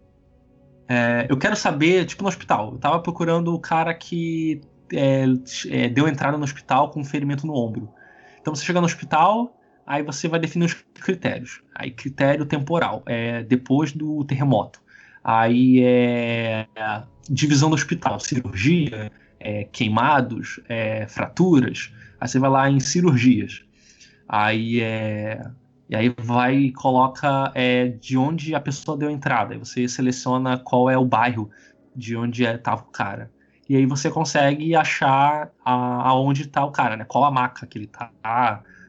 é, eu quero saber, tipo no hospital, eu tava procurando o cara que é, é, deu entrada no hospital com um ferimento no ombro. Então você chega no hospital, aí você vai definir os critérios. Aí critério temporal, é depois do terremoto. Aí é divisão do hospital, cirurgia, é, queimados, é, fraturas. Aí você vai lá em cirurgias. Aí é e aí vai e coloca é, de onde a pessoa deu entrada. Aí você seleciona qual é o bairro de onde estava o cara. E aí você consegue achar a, aonde está o cara, né? Qual a maca que ele tá,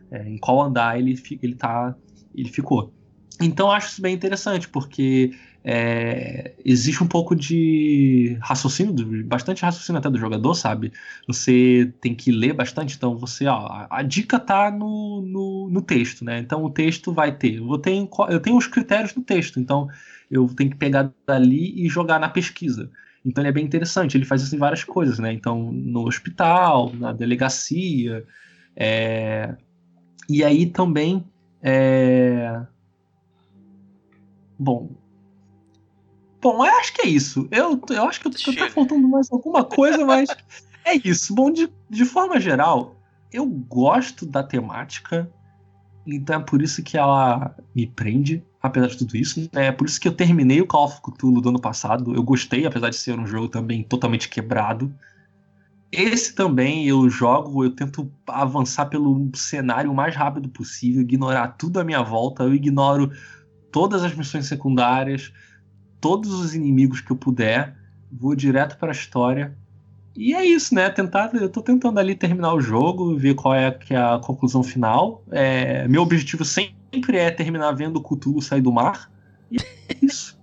é, em qual andar ele, ele tá, ele ficou. Então eu acho isso bem interessante, porque é, existe um pouco de raciocínio, bastante raciocínio até do jogador, sabe? Você tem que ler bastante, então você, ó, a, a dica tá no, no, no texto, né? Então o texto vai ter. Eu tenho, eu tenho os critérios no texto, então eu tenho que pegar dali e jogar na pesquisa. Então ele é bem interessante, ele faz isso em várias coisas, né? Então, no hospital, na delegacia, é, e aí também. é, Bom. Bom, eu acho que é isso. Eu, eu acho que tá faltando mais alguma coisa, mas é isso. Bom, de, de forma geral, eu gosto da temática, então é por isso que ela me prende, apesar de tudo isso. né? É por isso que eu terminei o Call of Cthulhu do ano passado. Eu gostei, apesar de ser um jogo também totalmente quebrado. Esse também eu jogo, eu tento avançar pelo cenário o mais rápido possível, ignorar tudo à minha volta, eu ignoro todas as missões secundárias, todos os inimigos que eu puder, vou direto para a história. E é isso, né? Tentar, eu tô tentando ali terminar o jogo, ver qual é, que é a conclusão final. É, meu objetivo sempre é terminar vendo o Cthulhu sair do mar. E é isso.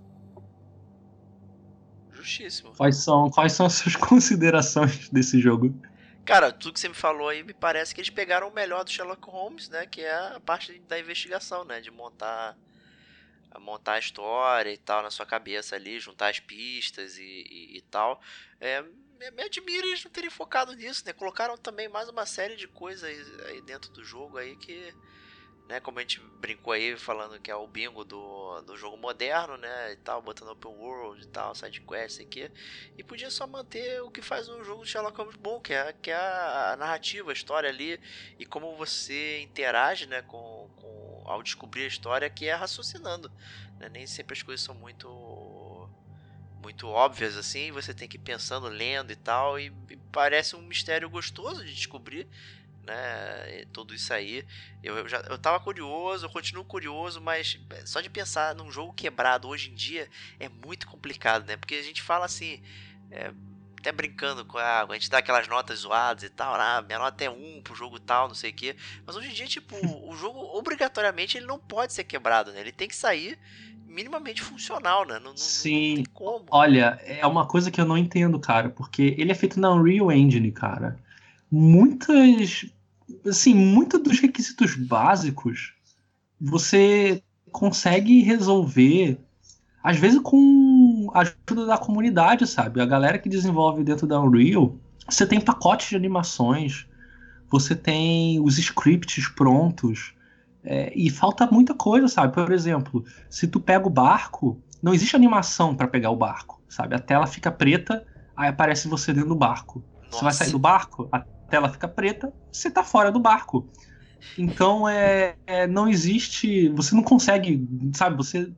Justíssimo. quais, são, quais são as suas (laughs) considerações desse jogo? Cara, tudo que você me falou aí me parece que eles pegaram o melhor do Sherlock Holmes, né? Que é a parte da investigação, né? De montar montar a história e tal na sua cabeça ali, juntar as pistas e, e, e tal. É, me, me admira eles não terem focado nisso, né? Colocaram também mais uma série de coisas aí dentro do jogo aí que né? Como a gente brincou aí falando que é o bingo do, do jogo moderno, né? E tal, botando open world e tal, side quest aqui. E podia só manter o que faz um jogo de Sherlock Holmes bom, que é, que é a narrativa, a história ali e como você interage, né, com, com ao descobrir a história, que é raciocinando. Né? Nem sempre as coisas são muito muito óbvias assim, você tem que ir pensando, lendo e tal, e, e parece um mistério gostoso de descobrir né? Tudo isso aí. Eu, eu, já eu tava curioso, eu continuo curioso, mas só de pensar num jogo quebrado hoje em dia é muito complicado, né? Porque a gente fala assim. É, até brincando com a. A gente dá aquelas notas zoadas e tal, ah, minha nota é 1 pro jogo tal, não sei o que. Mas hoje em dia, tipo, (laughs) o jogo obrigatoriamente ele não pode ser quebrado, né? Ele tem que sair minimamente funcional, né? Não, não, Sim. Não como. Olha, é uma coisa que eu não entendo, cara, porque ele é feito na Unreal Engine, cara muitas. Assim, muitos dos requisitos básicos você consegue resolver, às vezes com ajuda da comunidade, sabe? A galera que desenvolve dentro da Unreal, você tem pacotes de animações, você tem os scripts prontos, é, e falta muita coisa, sabe? Por exemplo, se tu pega o barco, não existe animação para pegar o barco, sabe? A tela fica preta, aí aparece você dentro do barco. Nossa. Você vai sair do barco, a tela fica preta, você tá fora do barco. Então é, é, não existe, você não consegue, sabe, você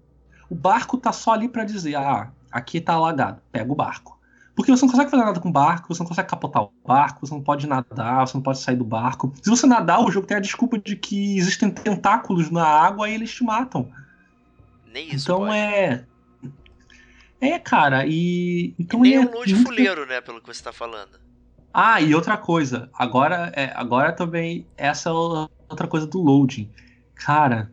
o barco tá só ali para dizer, ah, aqui tá alagado, pega o barco. Porque você não consegue fazer nada com o barco, você não consegue capotar o barco, você não pode nadar, você não pode sair do barco. Se você nadar, o jogo tem a desculpa de que existem tentáculos na água e eles te matam. Nem isso. Então pode. é. É, cara, e. Então e nem é um load muito... fuleiro, né, pelo que você tá falando. Ah, e outra coisa, agora, é, agora também essa é outra coisa do loading. Cara,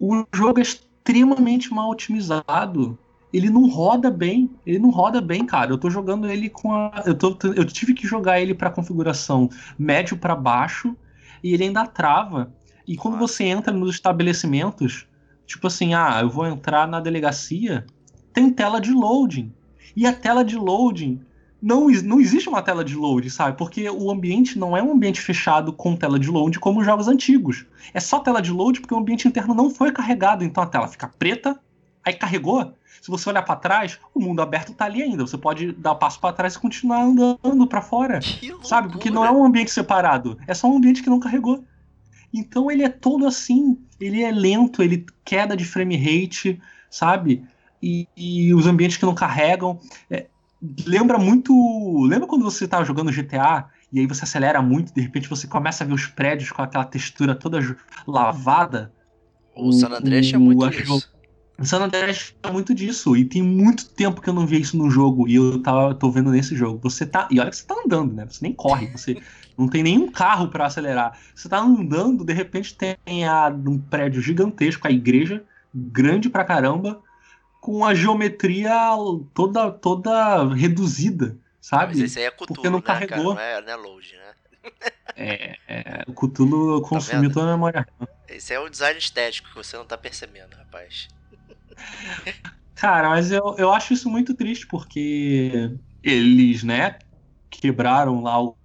o jogo é extremamente mal otimizado. Ele não roda bem, ele não roda bem, cara. Eu tô jogando ele com a eu, tô, eu tive que jogar ele para configuração médio para baixo e ele ainda trava. E quando você entra nos estabelecimentos, tipo assim, ah, eu vou entrar na delegacia, tem tela de loading. E a tela de loading não, não existe uma tela de load, sabe? Porque o ambiente não é um ambiente fechado com tela de load como os jogos antigos. É só tela de load porque o ambiente interno não foi carregado, então a tela fica preta, aí carregou. Se você olhar para trás, o mundo aberto tá ali ainda. Você pode dar passo para trás e continuar andando para fora, sabe? Porque não é um ambiente separado, é só um ambiente que não carregou. Então ele é todo assim, ele é lento, ele queda de frame rate, sabe? E, e os ambientes que não carregam. É, lembra muito. Lembra quando você estava jogando GTA e aí você acelera muito, de repente você começa a ver os prédios com aquela textura toda lavada? O San Andreas é muito isso. San Andreas é muito disso. E tem muito tempo que eu não vi isso no jogo. E eu tava, tô vendo nesse jogo. Você tá. E olha que você tá andando, né? Você nem corre. Você (laughs) não tem nenhum carro para acelerar. Você tá andando, de repente tem a, um prédio gigantesco, a igreja, grande pra caramba com a geometria toda, toda reduzida, sabe? Mas esse aí é Cthulhu, Porque não né, carregou. Cara? Não, é, não é load, né? é, é, o Cthulhu tá consumiu tá toda a memória. Esse é o design estético que você não tá percebendo, rapaz. Cara, mas eu, eu acho isso muito triste, porque eles, né, quebraram lá o.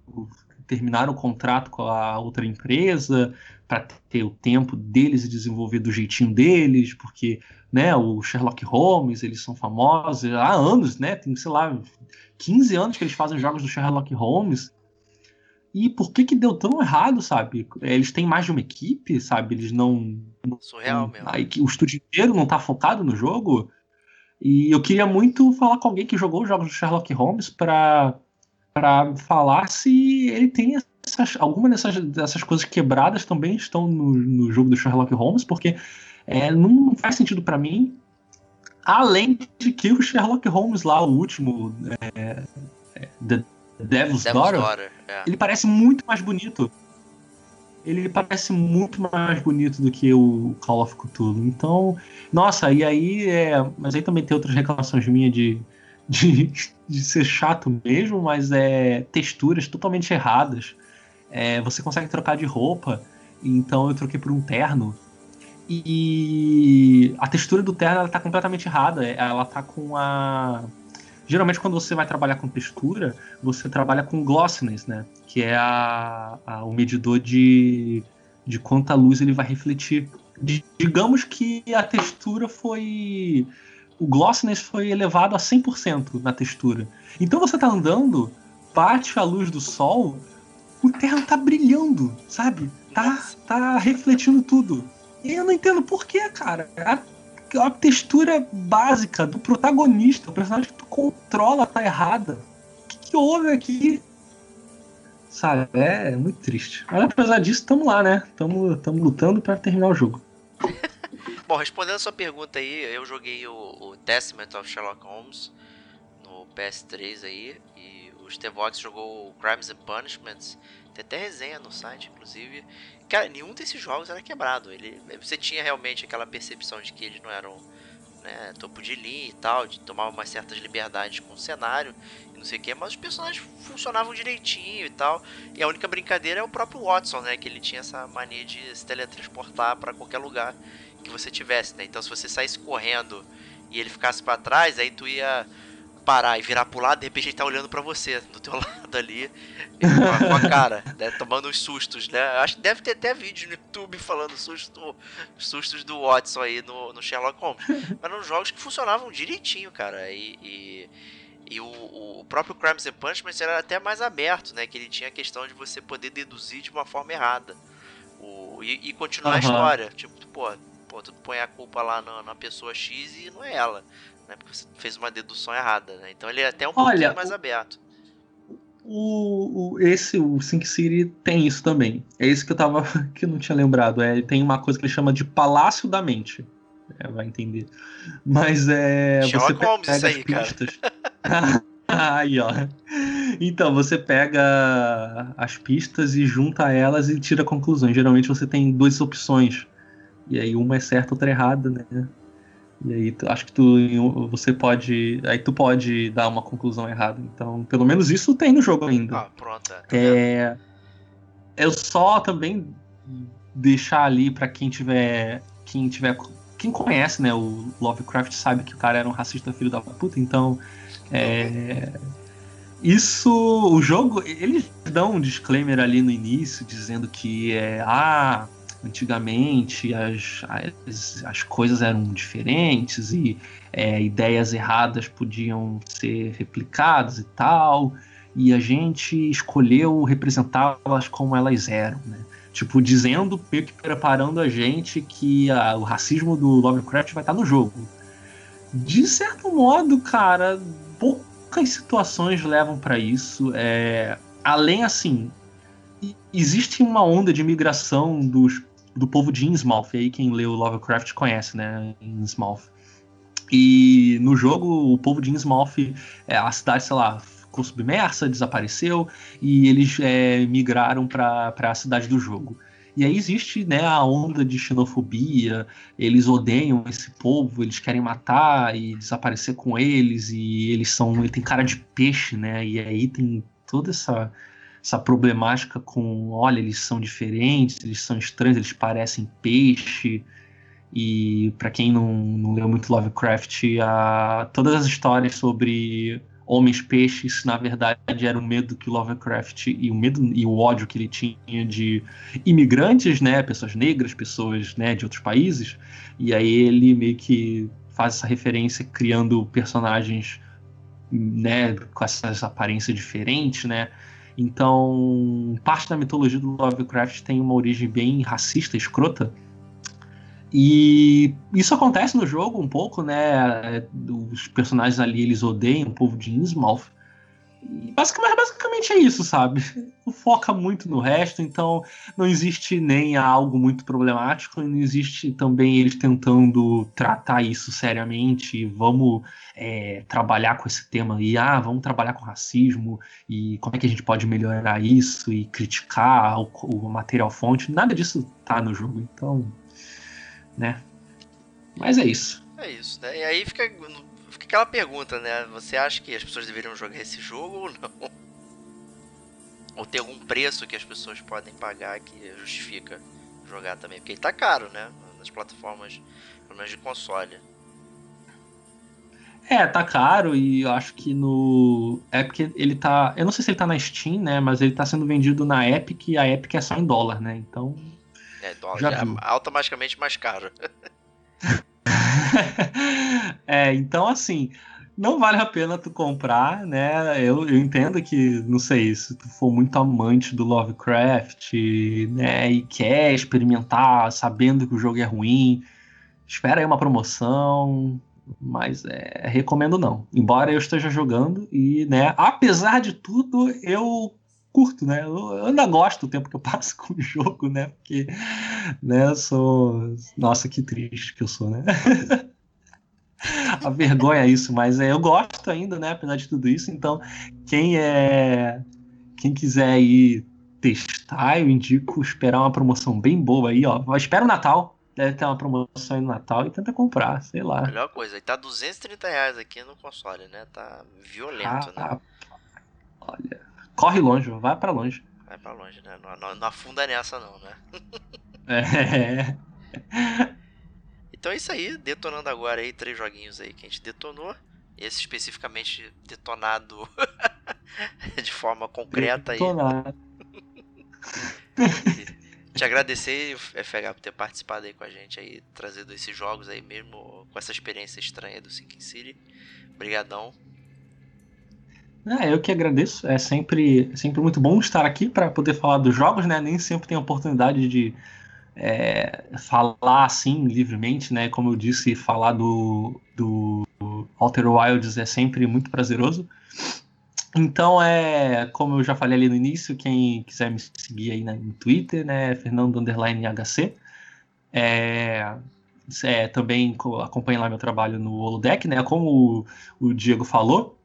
terminaram o contrato com a outra empresa para ter o tempo deles e desenvolver do jeitinho deles, porque né? O Sherlock Holmes, eles são famosos há anos, né? Tem, sei lá, 15 anos que eles fazem jogos do Sherlock Holmes. E por que que deu tão errado, sabe? Eles têm mais de uma equipe, sabe? Eles não. Surreal mesmo. Aí, o estúdio inteiro não tá focado no jogo. E eu queria muito falar com alguém que jogou os jogos do Sherlock Holmes para para falar se ele tem essas, alguma dessas, dessas coisas quebradas também estão no, no jogo do Sherlock Holmes, porque é, não faz sentido para mim. Além de que o Sherlock Holmes lá, o último, é, é, The Devil's, Devil's Daughter, Daughter é. ele parece muito mais bonito. Ele parece muito mais bonito do que o Call of Cthulhu. Então, nossa, e aí, é, mas aí também tem outras reclamações minhas de, de, de ser chato mesmo, mas é texturas totalmente erradas. É, você consegue trocar de roupa, então eu troquei por um terno e a textura do terno ela tá completamente errada. Ela tá com a. Geralmente, quando você vai trabalhar com textura, você trabalha com glossiness, né? Que é a, a o medidor de, de quanta luz ele vai refletir. digamos que a textura foi. O glossiness foi elevado a 100% na textura. Então você tá andando, bate a luz do sol, o terra tá brilhando, sabe? Tá, tá refletindo tudo. E eu não entendo por que, cara. A textura básica do protagonista, o personagem que tu controla, tá errada. O que, que houve aqui? Sabe? É, é muito triste. Mas apesar disso, tamo lá, né? Tamo, tamo lutando para terminar o jogo. (laughs) Bom, respondendo a sua pergunta aí, eu joguei o, o Testament of Sherlock Holmes no PS3 aí. E o Stevox jogou Crimes and Punishments. Tem até resenha no site, inclusive. Cara, nenhum desses jogos era quebrado. Ele, você tinha realmente aquela percepção de que eles não eram né, topo de linha e tal, de tomar umas certas liberdades com o cenário e não sei o que, mas os personagens funcionavam direitinho e tal. E a única brincadeira é o próprio Watson, né, que ele tinha essa mania de se teletransportar para qualquer lugar que você tivesse, né? Então se você saísse correndo e ele ficasse para trás, aí tu ia parar e virar pro lado, de repente ele tá olhando para você, do teu (laughs) lado ali, com a, cara, né, tomando uns sustos, né? Acho que deve ter até vídeo no YouTube falando susto, sustos do Watson aí no, no Sherlock Holmes. Mas eram jogos que funcionavam direitinho, cara. E, e, e o, o, próprio Crimes and Punishment era até mais aberto, né? Que ele tinha a questão de você poder deduzir de uma forma errada. O, e, e continuar uhum. a história. Tipo, pô, pô, tu põe a culpa lá na, na pessoa X e não é ela né? Porque você fez uma dedução errada, né? Então ele é até um Olha, pouquinho mais aberto. O, o, esse, o Sync City tem isso também. É isso que eu tava. (laughs) que eu não tinha lembrado. É, tem uma coisa que ele chama de Palácio da Mente. É, vai entender. Mas é. Sherlock você Holmes pega isso aí, pistas. cara. (laughs) aí, ó. Então, você pega as pistas e junta elas e tira conclusões. Geralmente você tem duas opções. E aí uma é certa, outra é errada, né? E aí tu, acho que tu você pode. Aí tu pode dar uma conclusão errada. Então, pelo menos isso tem no jogo ainda. Ah, pronto. É. É eu só também deixar ali para quem tiver. Quem tiver. Quem conhece, né, o Lovecraft sabe que o cara era um racista filho da puta, então. É, isso. O jogo. Eles dão um disclaimer ali no início, dizendo que é. Ah, antigamente as, as, as coisas eram diferentes e é, ideias erradas podiam ser replicadas e tal, e a gente escolheu representá-las como elas eram, né? Tipo, dizendo, meio que preparando a gente que a, o racismo do Lovecraft vai estar no jogo. De certo modo, cara, poucas situações levam para isso. É, além, assim, existe uma onda de migração dos do povo de Innsmouth. aí quem leu Lovecraft conhece, né? Innsmouth. E no jogo, o povo de Innsmouth, é, a cidade, sei lá, ficou submersa, desapareceu, e eles é, migraram para a cidade do jogo. E aí existe né, a onda de xenofobia, eles odeiam esse povo, eles querem matar e desaparecer com eles, e eles são. Ele tem cara de peixe, né? E aí tem toda essa essa problemática com, olha, eles são diferentes, eles são estranhos, eles parecem peixe. E para quem não, não leu muito Lovecraft, a, todas as histórias sobre homens peixes, na verdade, era o medo que Lovecraft e o medo e o ódio que ele tinha de imigrantes, né, pessoas negras, pessoas, né, de outros países. E aí ele meio que faz essa referência criando personagens, né, com essas aparências diferentes, né? Então, parte da mitologia do Lovecraft tem uma origem bem racista, escrota. E isso acontece no jogo um pouco, né? Os personagens ali eles odeiam o povo de Innsmouth. Basicamente, basicamente é isso, sabe? Não foca muito no resto, então não existe nem algo muito problemático, não existe também eles tentando tratar isso seriamente. Vamos é, trabalhar com esse tema e ah, vamos trabalhar com racismo e como é que a gente pode melhorar isso e criticar o, o material fonte. Nada disso tá no jogo, então, né? Mas é isso. É isso, né? E aí fica aquela pergunta, né? Você acha que as pessoas deveriam jogar esse jogo ou não? Ou tem algum preço que as pessoas podem pagar que justifica jogar também? Porque ele tá caro, né? Nas plataformas, pelo menos de console. É, tá caro e eu acho que no. É porque ele tá. Eu não sei se ele tá na Steam, né? Mas ele tá sendo vendido na Epic e a Epic é só em dólar, né? Então. É, dólar Já é automaticamente mais caro. (laughs) (laughs) é, então assim, não vale a pena tu comprar, né? Eu, eu entendo que, não sei, se tu for muito amante do Lovecraft, né, e quer experimentar sabendo que o jogo é ruim, espera aí uma promoção, mas é, recomendo não. Embora eu esteja jogando e, né, apesar de tudo, eu curto, né? Eu, ainda gosto do tempo que eu passo (laughs) com o jogo, né? Porque, né, eu sou. Nossa, que triste que eu sou, né? (laughs) A vergonha é isso, mas é, eu gosto ainda, né? Apesar de tudo isso. Então, quem é. Quem quiser aí testar, eu indico esperar uma promoção bem boa aí, ó. Espera o Natal. Deve ter uma promoção aí no Natal e tenta comprar, sei lá. Melhor coisa. E tá 230 reais aqui no console, né? Tá violento, né? Ah, olha. Corre longe, vai para longe. Vai pra longe, né? Não, não, não afunda nessa, não, né? (laughs) É. Então é isso aí, detonando agora aí três joguinhos aí que a gente detonou. Esse especificamente detonado (laughs) de forma concreta aí. Detonado. Te agradecer, FH, por ter participado aí com a gente aí, trazido esses jogos aí mesmo com essa experiência estranha do Sinking City. Obrigadão. É, eu que agradeço. É sempre, sempre muito bom estar aqui para poder falar dos jogos, né? Nem sempre tem a oportunidade de é, falar assim livremente, né? Como eu disse, falar do, do Outer Wilds é sempre muito prazeroso. Então, é, como eu já falei ali no início, quem quiser me seguir aí no Twitter, né? Fernando Underline HC. É, é, também acompanha lá meu trabalho no Holodeck, né? Como o, o Diego falou,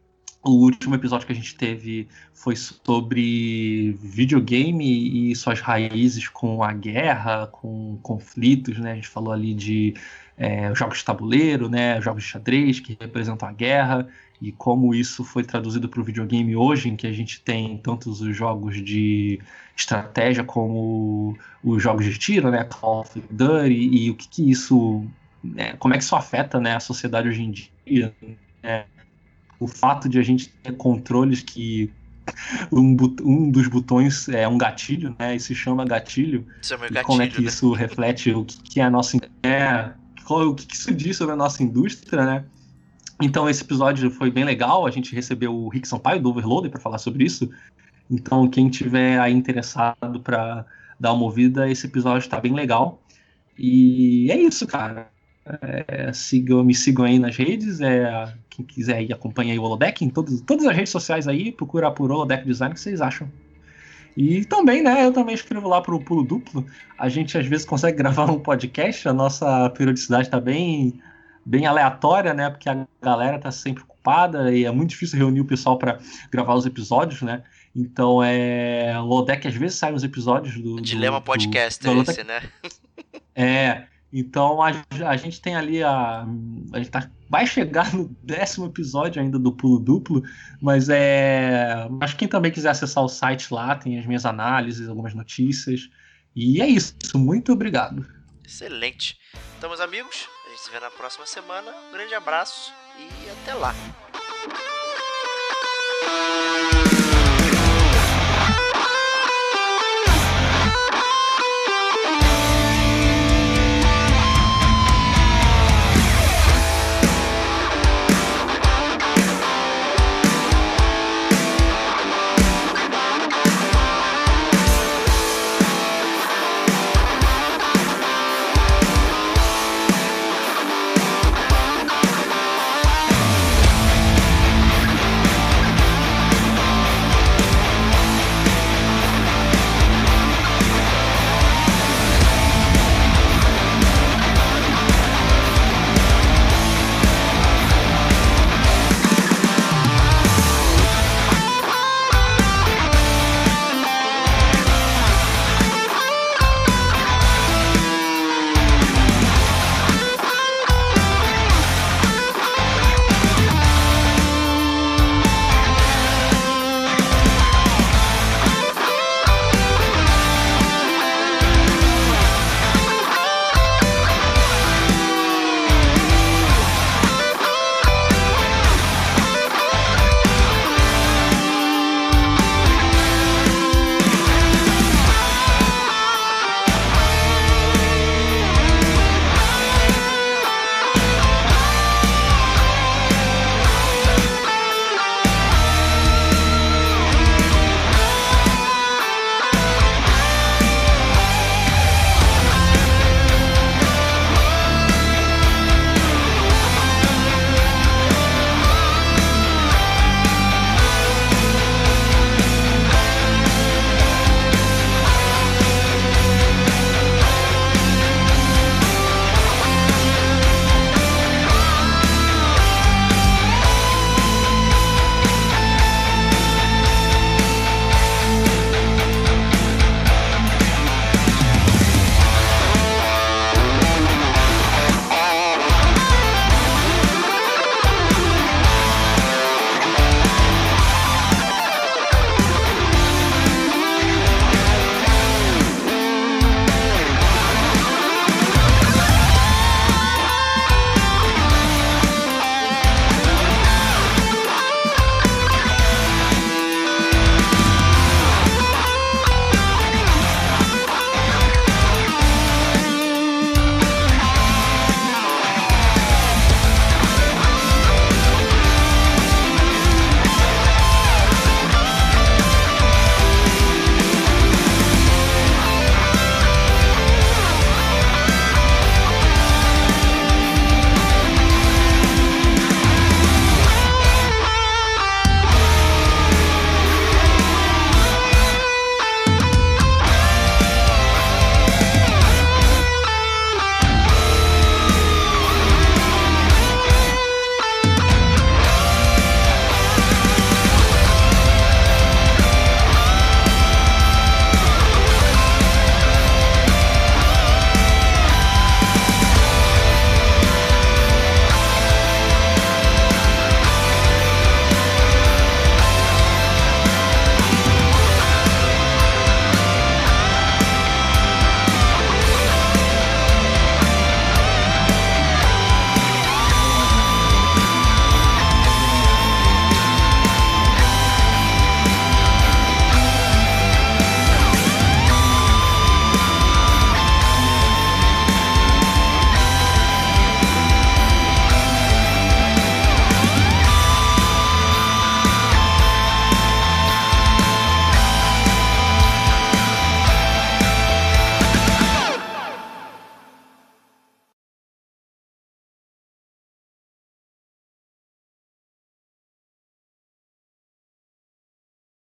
o último episódio que a gente teve foi sobre videogame e suas raízes com a guerra, com conflitos, né? A gente falou ali de é, jogos de tabuleiro, né? Jogos de xadrez que representam a guerra e como isso foi traduzido para o videogame hoje, em que a gente tem tantos os jogos de estratégia como os jogos de tiro, né? Call of Duty e, o que, que isso, né? como é que isso afeta, né? A sociedade hoje em dia, né? O fato de a gente ter controles que (laughs) um, um, dos botões é um gatilho, né? E se chama gatilho. Chama e gatilho como é que né? isso reflete o que, que é a nossa é, o que, que isso diz sobre a nossa indústria, né? Então esse episódio foi bem legal. A gente recebeu o Rick Sampaio do Overloader para falar sobre isso. Então quem tiver aí interessado para dar uma ouvida, esse episódio está bem legal. E é isso, cara. É, sigam, me sigam aí nas redes. É, quem quiser aí acompanha aí o Holodeck em todos, todas as redes sociais aí, procura por Holodeck Design, o que vocês acham. E também, né, eu também escrevo lá pro Pulo Duplo. A gente às vezes consegue (laughs) gravar um podcast, a nossa periodicidade tá bem, bem aleatória, né, porque a galera tá sempre ocupada e é muito difícil reunir o pessoal para gravar os episódios, né. Então é. O Holodeck às vezes sai uns episódios do. O dilema do, podcast do, do esse, né? É, então a, a, gente tem ali a. A gente tá, vai chegar no décimo episódio ainda do Pulo Duplo, mas é. Mas quem também quiser acessar o site lá, tem as minhas análises, algumas notícias. E é isso. Muito obrigado. Excelente. Então, meus amigos, a gente se vê na próxima semana. Um grande abraço e até lá.